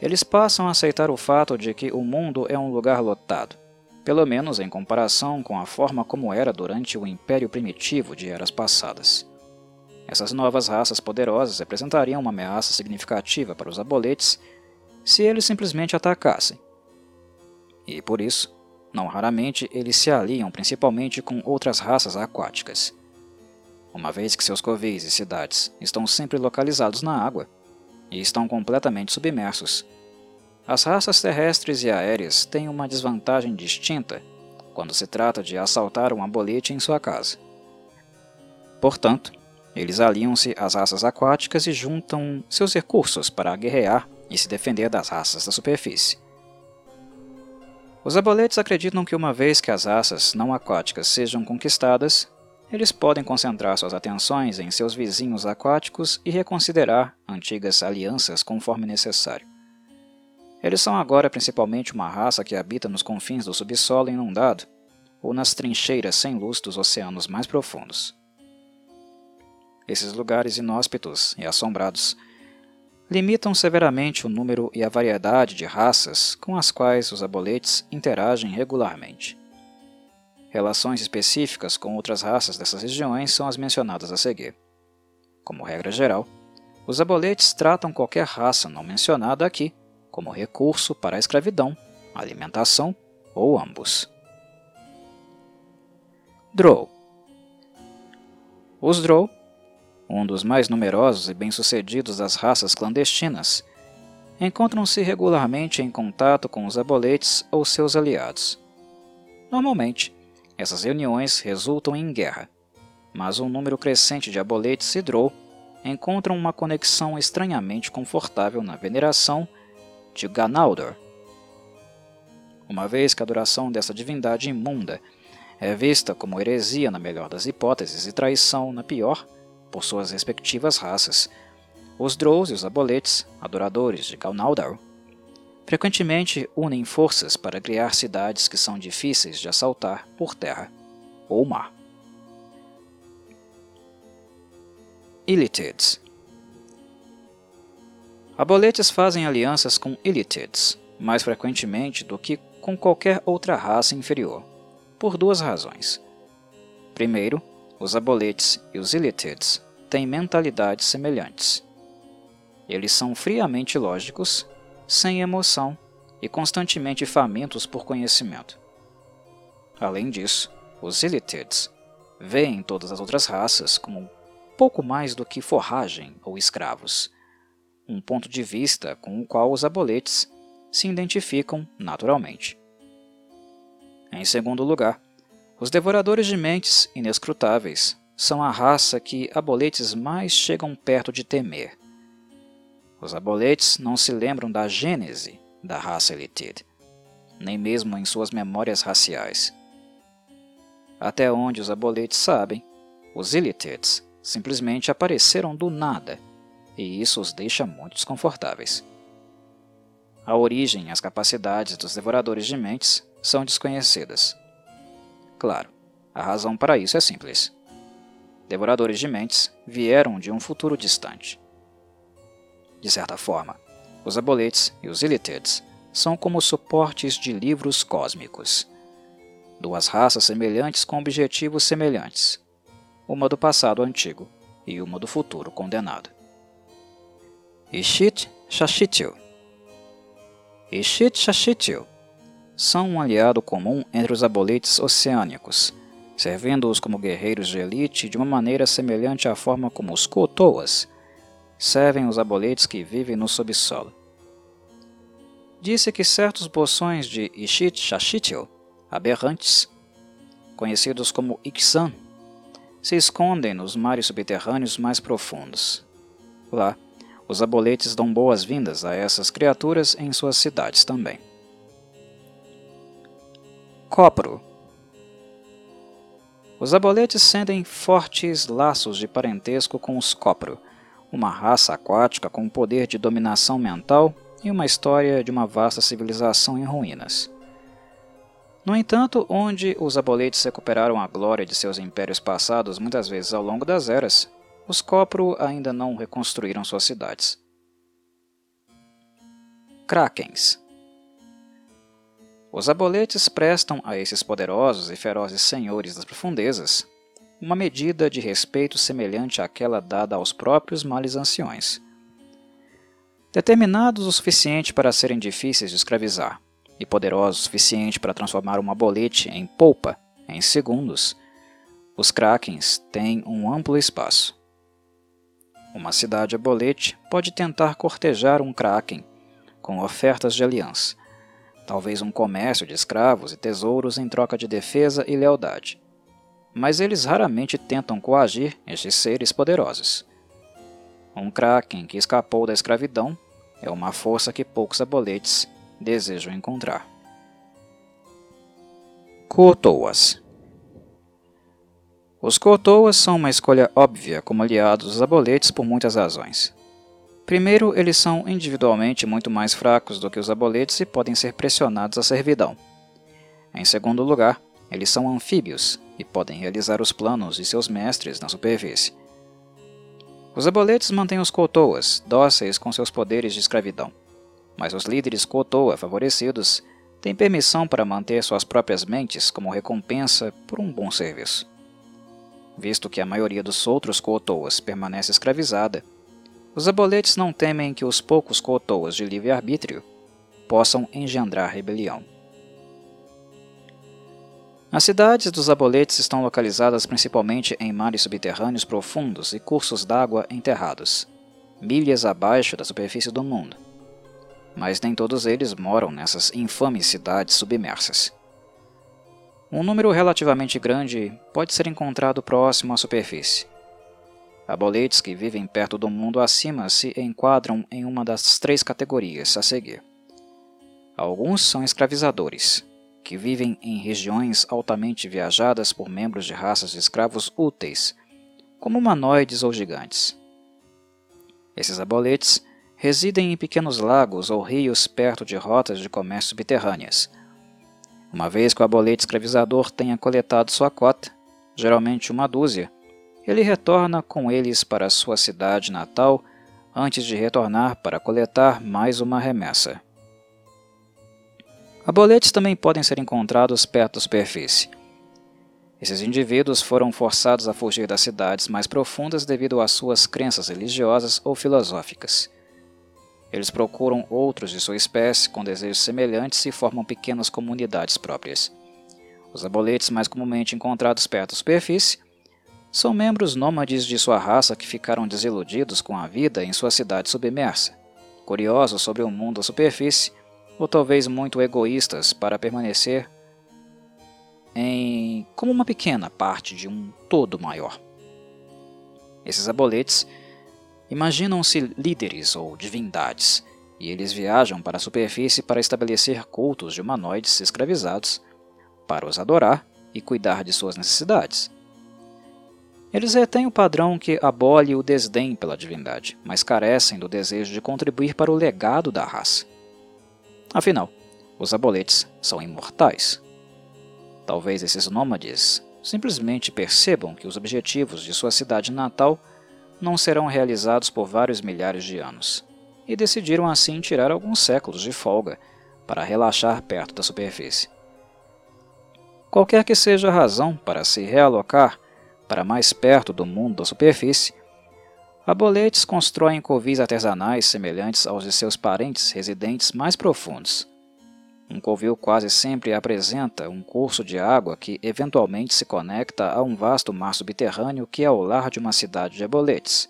Eles passam a aceitar o fato de que o mundo é um lugar lotado, pelo menos em comparação com a forma como era durante o Império Primitivo de eras passadas. Essas novas raças poderosas representariam uma ameaça significativa para os aboletes se eles simplesmente atacassem. E por isso, não raramente, eles se aliam principalmente com outras raças aquáticas. Uma vez que seus covis e cidades estão sempre localizados na água e estão completamente submersos, as raças terrestres e aéreas têm uma desvantagem distinta quando se trata de assaltar um abolete em sua casa. Portanto, eles aliam-se às raças aquáticas e juntam seus recursos para guerrear e se defender das raças da superfície. Os aboletes acreditam que uma vez que as raças não aquáticas sejam conquistadas, eles podem concentrar suas atenções em seus vizinhos aquáticos e reconsiderar antigas alianças conforme necessário. Eles são agora principalmente uma raça que habita nos confins do subsolo inundado ou nas trincheiras sem luz dos oceanos mais profundos. Esses lugares inóspitos e assombrados limitam severamente o número e a variedade de raças com as quais os aboletes interagem regularmente. Relações específicas com outras raças dessas regiões são as mencionadas a seguir. Como regra geral, os aboletes tratam qualquer raça não mencionada aqui como recurso para a escravidão, alimentação ou ambos. Drow Os Drow um dos mais numerosos e bem-sucedidos das raças clandestinas, encontram-se regularmente em contato com os aboletes ou seus aliados. Normalmente, essas reuniões resultam em guerra, mas um número crescente de aboletes e drow encontram uma conexão estranhamente confortável na veneração de Ganaldor, uma vez que a adoração dessa divindade imunda é vista como heresia na melhor das hipóteses e traição na pior por suas respectivas raças. Os Drows e os Aboletes, adoradores de Galnaldar, frequentemente unem forças para criar cidades que são difíceis de assaltar por terra ou mar. Illitids Aboletes fazem alianças com Illitids, mais frequentemente do que com qualquer outra raça inferior por duas razões. Primeiro, os aboletes e os illitids têm mentalidades semelhantes. Eles são friamente lógicos, sem emoção e constantemente famintos por conhecimento. Além disso, os illitids veem todas as outras raças como pouco mais do que forragem ou escravos, um ponto de vista com o qual os aboletes se identificam naturalmente. Em segundo lugar, os devoradores de mentes inescrutáveis são a raça que aboletes mais chegam perto de temer. Os aboletes não se lembram da gênese da raça Elitid, nem mesmo em suas memórias raciais. Até onde os aboletes sabem, os Illitids simplesmente apareceram do nada, e isso os deixa muito desconfortáveis. A origem e as capacidades dos devoradores de mentes são desconhecidas. Claro, a razão para isso é simples. Devoradores de mentes vieram de um futuro distante. De certa forma, os aboletes e os illitids são como suportes de livros cósmicos. Duas raças semelhantes com objetivos semelhantes, uma do passado antigo e uma do futuro condenado. Ishit Shashitil Ishit Shashitil são um aliado comum entre os aboletes oceânicos, servindo-os como guerreiros de elite de uma maneira semelhante à forma como os Kotoas servem os aboletes que vivem no subsolo. Disse que certos boções de Ishit Shashitil, aberrantes, conhecidos como Ixan, se escondem nos mares subterrâneos mais profundos. Lá, os aboletes dão boas-vindas a essas criaturas em suas cidades também. Copro Os aboletes sentem fortes laços de parentesco com os Copro, uma raça aquática com poder de dominação mental e uma história de uma vasta civilização em ruínas. No entanto, onde os aboletes recuperaram a glória de seus impérios passados muitas vezes ao longo das eras, os Copro ainda não reconstruíram suas cidades. Krakens os aboletes prestam a esses poderosos e ferozes senhores das profundezas uma medida de respeito semelhante àquela dada aos próprios males anciões. Determinados o suficiente para serem difíceis de escravizar, e poderosos o suficiente para transformar um abolete em polpa em segundos, os krakens têm um amplo espaço. Uma cidade abolete pode tentar cortejar um kraken com ofertas de aliança, talvez um comércio de escravos e tesouros em troca de defesa e lealdade. Mas eles raramente tentam coagir estes seres poderosos. Um kraken que escapou da escravidão é uma força que poucos aboletes desejam encontrar. Kotoas Os Kotoas são uma escolha óbvia como aliados dos aboletes por muitas razões. Primeiro, eles são individualmente muito mais fracos do que os aboletes e podem ser pressionados à servidão. Em segundo lugar, eles são anfíbios e podem realizar os planos de seus mestres na superfície. Os aboletes mantêm os Kotoas dóceis com seus poderes de escravidão, mas os líderes Kotoa favorecidos têm permissão para manter suas próprias mentes como recompensa por um bom serviço. Visto que a maioria dos outros Kotoas permanece escravizada, os aboletes não temem que os poucos cotoas de livre-arbítrio possam engendrar rebelião. As cidades dos aboletes estão localizadas principalmente em mares subterrâneos profundos e cursos d'água enterrados, milhas abaixo da superfície do mundo. Mas nem todos eles moram nessas infames cidades submersas. Um número relativamente grande pode ser encontrado próximo à superfície, Aboletes que vivem perto do mundo acima se enquadram em uma das três categorias a seguir. Alguns são escravizadores, que vivem em regiões altamente viajadas por membros de raças de escravos úteis, como humanoides ou gigantes. Esses aboletes residem em pequenos lagos ou rios perto de rotas de comércio subterrâneas. Uma vez que o abolete escravizador tenha coletado sua cota, geralmente uma dúzia, ele retorna com eles para sua cidade natal antes de retornar para coletar mais uma remessa. Aboletes também podem ser encontrados perto da superfície. Esses indivíduos foram forçados a fugir das cidades mais profundas devido às suas crenças religiosas ou filosóficas. Eles procuram outros de sua espécie com desejos semelhantes e formam pequenas comunidades próprias. Os aboletes mais comumente encontrados perto da superfície são membros nômades de sua raça que ficaram desiludidos com a vida em sua cidade submersa, curiosos sobre o mundo à superfície, ou talvez muito egoístas para permanecer em como uma pequena parte de um todo maior. Esses aboletes Imaginam-se líderes ou divindades, e eles viajam para a superfície para estabelecer cultos de humanoides escravizados, para os adorar e cuidar de suas necessidades. Eles retêm o padrão que abole o desdém pela divindade, mas carecem do desejo de contribuir para o legado da raça. Afinal, os aboletes são imortais. Talvez esses nômades simplesmente percebam que os objetivos de sua cidade natal não serão realizados por vários milhares de anos, e decidiram assim tirar alguns séculos de folga para relaxar perto da superfície. Qualquer que seja a razão para se realocar para mais perto do mundo da superfície, aboletes constroem covis artesanais semelhantes aos de seus parentes residentes mais profundos. Um covil quase sempre apresenta um curso de água que eventualmente se conecta a um vasto mar subterrâneo que é o lar de uma cidade de aboletes.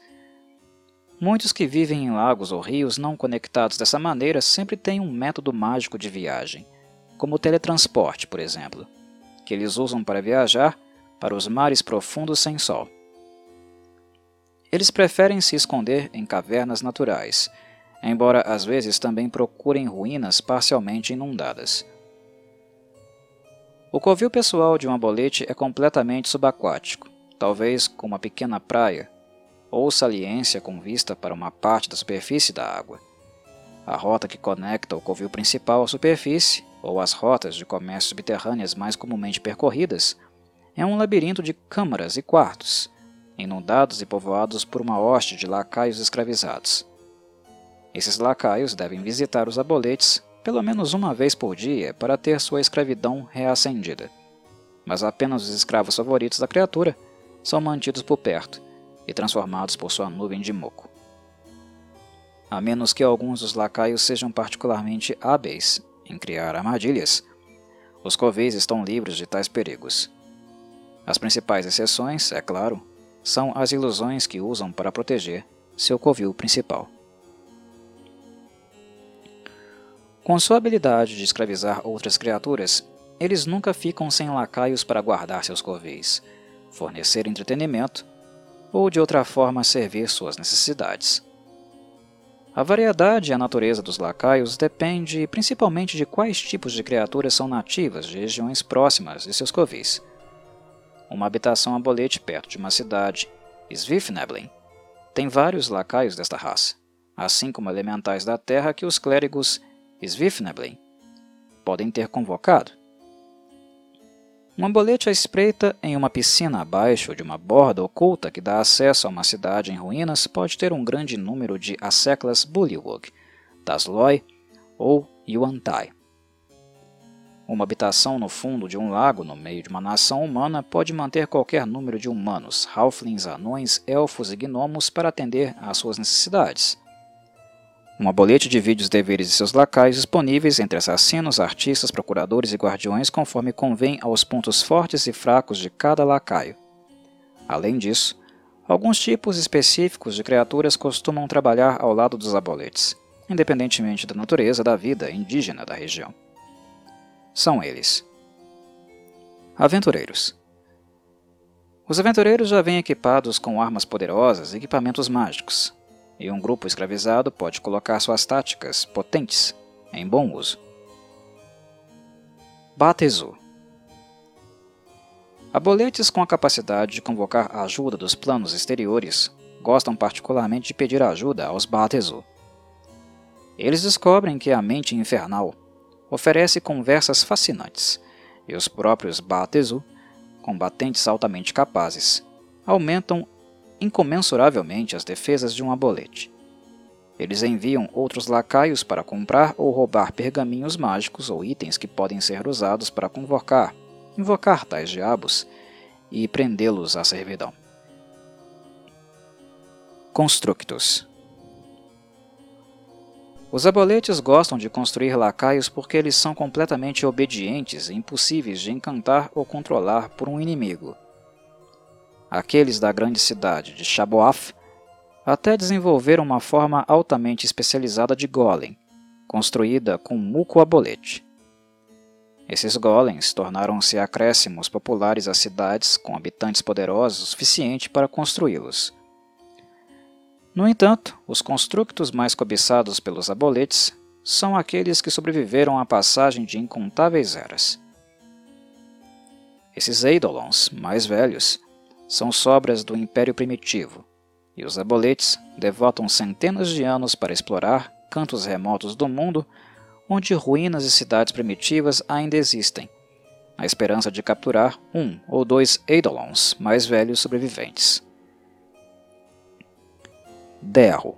Muitos que vivem em lagos ou rios não conectados dessa maneira sempre têm um método mágico de viagem, como o teletransporte, por exemplo, que eles usam para viajar para os mares profundos sem sol. Eles preferem se esconder em cavernas naturais, embora às vezes também procurem ruínas parcialmente inundadas. O covil pessoal de um abolete é completamente subaquático, talvez com uma pequena praia, ou saliência com vista para uma parte da superfície da água. A rota que conecta o covil principal à superfície, ou as rotas de comércio subterrâneas mais comumente percorridas, é um labirinto de câmaras e quartos, inundados e povoados por uma hoste de lacaios escravizados. Esses lacaios devem visitar os aboletes pelo menos uma vez por dia para ter sua escravidão reacendida. Mas apenas os escravos favoritos da criatura são mantidos por perto e transformados por sua nuvem de moco. A menos que alguns dos lacaios sejam particularmente hábeis em criar armadilhas, os covis estão livres de tais perigos. As principais exceções, é claro, são as ilusões que usam para proteger seu covil principal. Com sua habilidade de escravizar outras criaturas, eles nunca ficam sem lacaios para guardar seus covis, fornecer entretenimento ou de outra forma servir suas necessidades. A variedade e a natureza dos lacaios depende principalmente de quais tipos de criaturas são nativas de regiões próximas de seus covis. Uma habitação abolete perto de uma cidade, Svifneblin, tem vários lacaios desta raça, assim como elementais da terra que os clérigos Svifneblin, podem ter convocado. Um ambolete à espreita em uma piscina abaixo de uma borda oculta que dá acesso a uma cidade em ruínas pode ter um grande número de asseclas Bullywug, Tasloi ou Yuantai. Uma habitação no fundo de um lago no meio de uma nação humana pode manter qualquer número de humanos, halflings, anões, elfos e gnomos para atender às suas necessidades. Um abolete divide os deveres de seus lacaios disponíveis entre assassinos, artistas, procuradores e guardiões conforme convém aos pontos fortes e fracos de cada lacaio. Além disso, alguns tipos específicos de criaturas costumam trabalhar ao lado dos aboletes, independentemente da natureza da vida indígena da região. São eles: Aventureiros. Os aventureiros já vêm equipados com armas poderosas e equipamentos mágicos, e um grupo escravizado pode colocar suas táticas potentes em bom uso. Batezu Aboletes com a capacidade de convocar a ajuda dos planos exteriores gostam particularmente de pedir ajuda aos Batezu. Eles descobrem que a mente infernal oferece conversas fascinantes, e os próprios Batezu, combatentes altamente capazes, aumentam incomensuravelmente as defesas de um abolete. Eles enviam outros lacaios para comprar ou roubar pergaminhos mágicos ou itens que podem ser usados para convocar, invocar tais diabos e prendê-los à servidão. Constructus Os aboletes gostam de construir lacaios porque eles são completamente obedientes e impossíveis de encantar ou controlar por um inimigo. Aqueles da grande cidade de Shaboaf até desenvolveram uma forma altamente especializada de golem, construída com muco abolete. Esses golems tornaram-se acréscimos populares às cidades com habitantes poderosos o suficiente para construí-los. No entanto, os constructos mais cobiçados pelos aboletes são aqueles que sobreviveram à passagem de incontáveis eras. Esses eidolons mais velhos são sobras do Império Primitivo, e os aboletes devotam centenas de anos para explorar cantos remotos do mundo onde ruínas e cidades primitivas ainda existem, na esperança de capturar um ou dois Eidolons mais velhos sobreviventes. Derro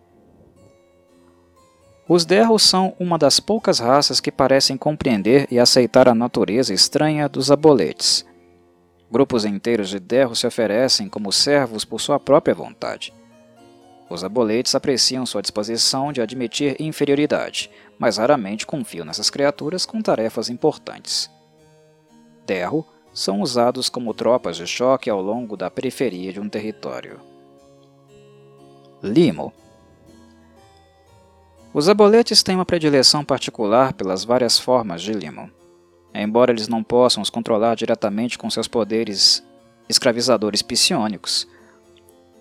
Os Derros são uma das poucas raças que parecem compreender e aceitar a natureza estranha dos aboletes. Grupos inteiros de Derros se oferecem como servos por sua própria vontade. Os aboletes apreciam sua disposição de admitir inferioridade, mas raramente confiam nessas criaturas com tarefas importantes. Derro são usados como tropas de choque ao longo da periferia de um território. Limo Os aboletes têm uma predileção particular pelas várias formas de limo. Embora eles não possam os controlar diretamente com seus poderes escravizadores psionicos,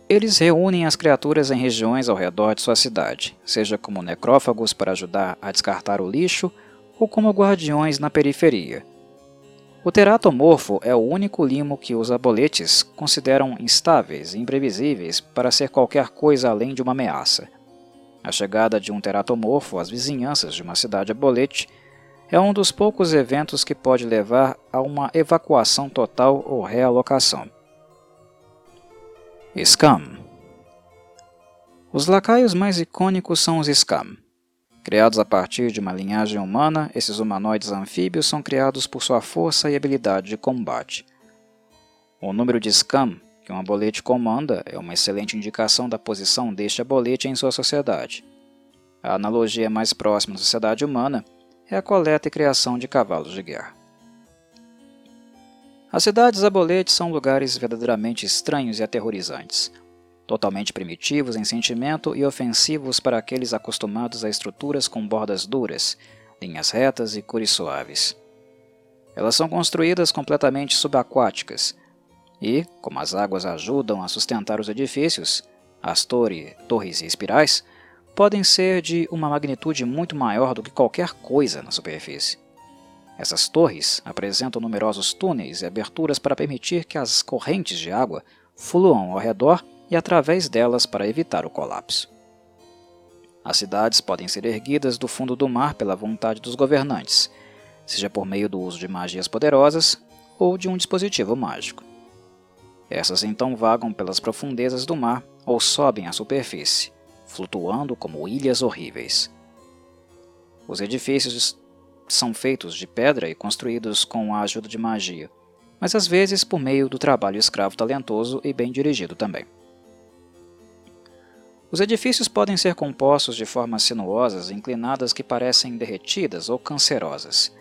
eles reúnem as criaturas em regiões ao redor de sua cidade, seja como necrófagos para ajudar a descartar o lixo ou como guardiões na periferia. O teratomorfo é o único limo que os aboletes consideram instáveis e imprevisíveis para ser qualquer coisa além de uma ameaça. A chegada de um teratomorfo às vizinhanças de uma cidade abolete é um dos poucos eventos que pode levar a uma evacuação total ou realocação. Scam Os lacaios mais icônicos são os Scam. Criados a partir de uma linhagem humana, esses humanoides anfíbios são criados por sua força e habilidade de combate. O número de Scam que um abolete comanda é uma excelente indicação da posição deste abolete em sua sociedade. A analogia mais próxima da sociedade humana é a coleta e criação de cavalos de guerra. As cidades aboletes são lugares verdadeiramente estranhos e aterrorizantes, totalmente primitivos em sentimento e ofensivos para aqueles acostumados a estruturas com bordas duras, linhas retas e cores suaves. Elas são construídas completamente subaquáticas e, como as águas ajudam a sustentar os edifícios, as torre, torres e espirais podem ser de uma magnitude muito maior do que qualquer coisa na superfície. Essas torres apresentam numerosos túneis e aberturas para permitir que as correntes de água fluam ao redor e através delas para evitar o colapso. As cidades podem ser erguidas do fundo do mar pela vontade dos governantes, seja por meio do uso de magias poderosas ou de um dispositivo mágico. Essas então vagam pelas profundezas do mar ou sobem à superfície, flutuando como ilhas horríveis. Os edifícios são feitos de pedra e construídos com a ajuda de magia, mas às vezes por meio do trabalho escravo talentoso e bem dirigido também. Os edifícios podem ser compostos de formas sinuosas inclinadas que parecem derretidas ou cancerosas,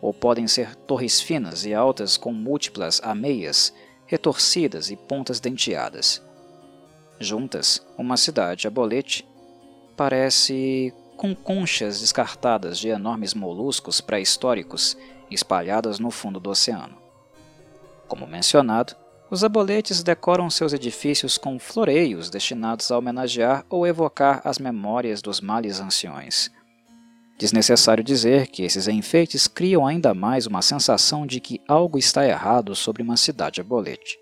ou podem ser torres finas e altas com múltiplas ameias, retorcidas e pontas denteadas. Juntas, uma cidade a bolete parece com conchas descartadas de enormes moluscos pré-históricos espalhadas no fundo do oceano. Como mencionado, Os aboletes decoram seus edifícios com floreios destinados a homenagear ou evocar as memórias dos males anciões. Desnecessário dizer que esses enfeites criam ainda mais uma sensação de que algo está errado sobre uma cidade abolete.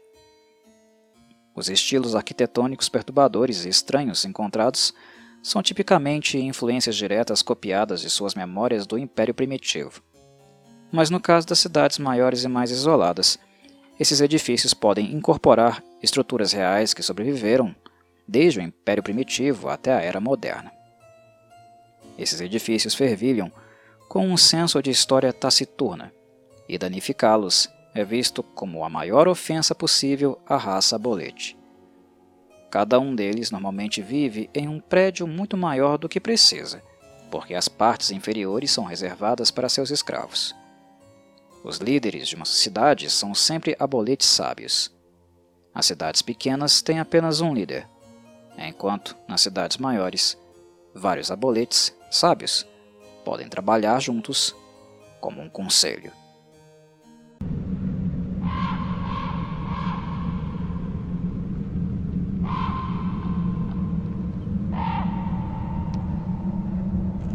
Os estilos arquitetônicos perturbadores e estranhos encontrados são tipicamente influências diretas copiadas de suas memórias do Império Primitivo. Mas no caso das cidades maiores e mais isoladas, esses edifícios podem incorporar estruturas reais que sobreviveram desde o Império Primitivo até a Era Moderna. Esses edifícios fervilham com um senso de história taciturna, e danificá-los é visto como a maior ofensa possível à raça abolete. Cada um deles normalmente vive em um prédio muito maior do que precisa, porque as partes inferiores são reservadas para seus escravos. Os líderes de uma cidade são sempre aboletes sábios. As cidades pequenas têm apenas um líder, enquanto nas cidades maiores, vários aboletes sábios podem trabalhar juntos como um conselho.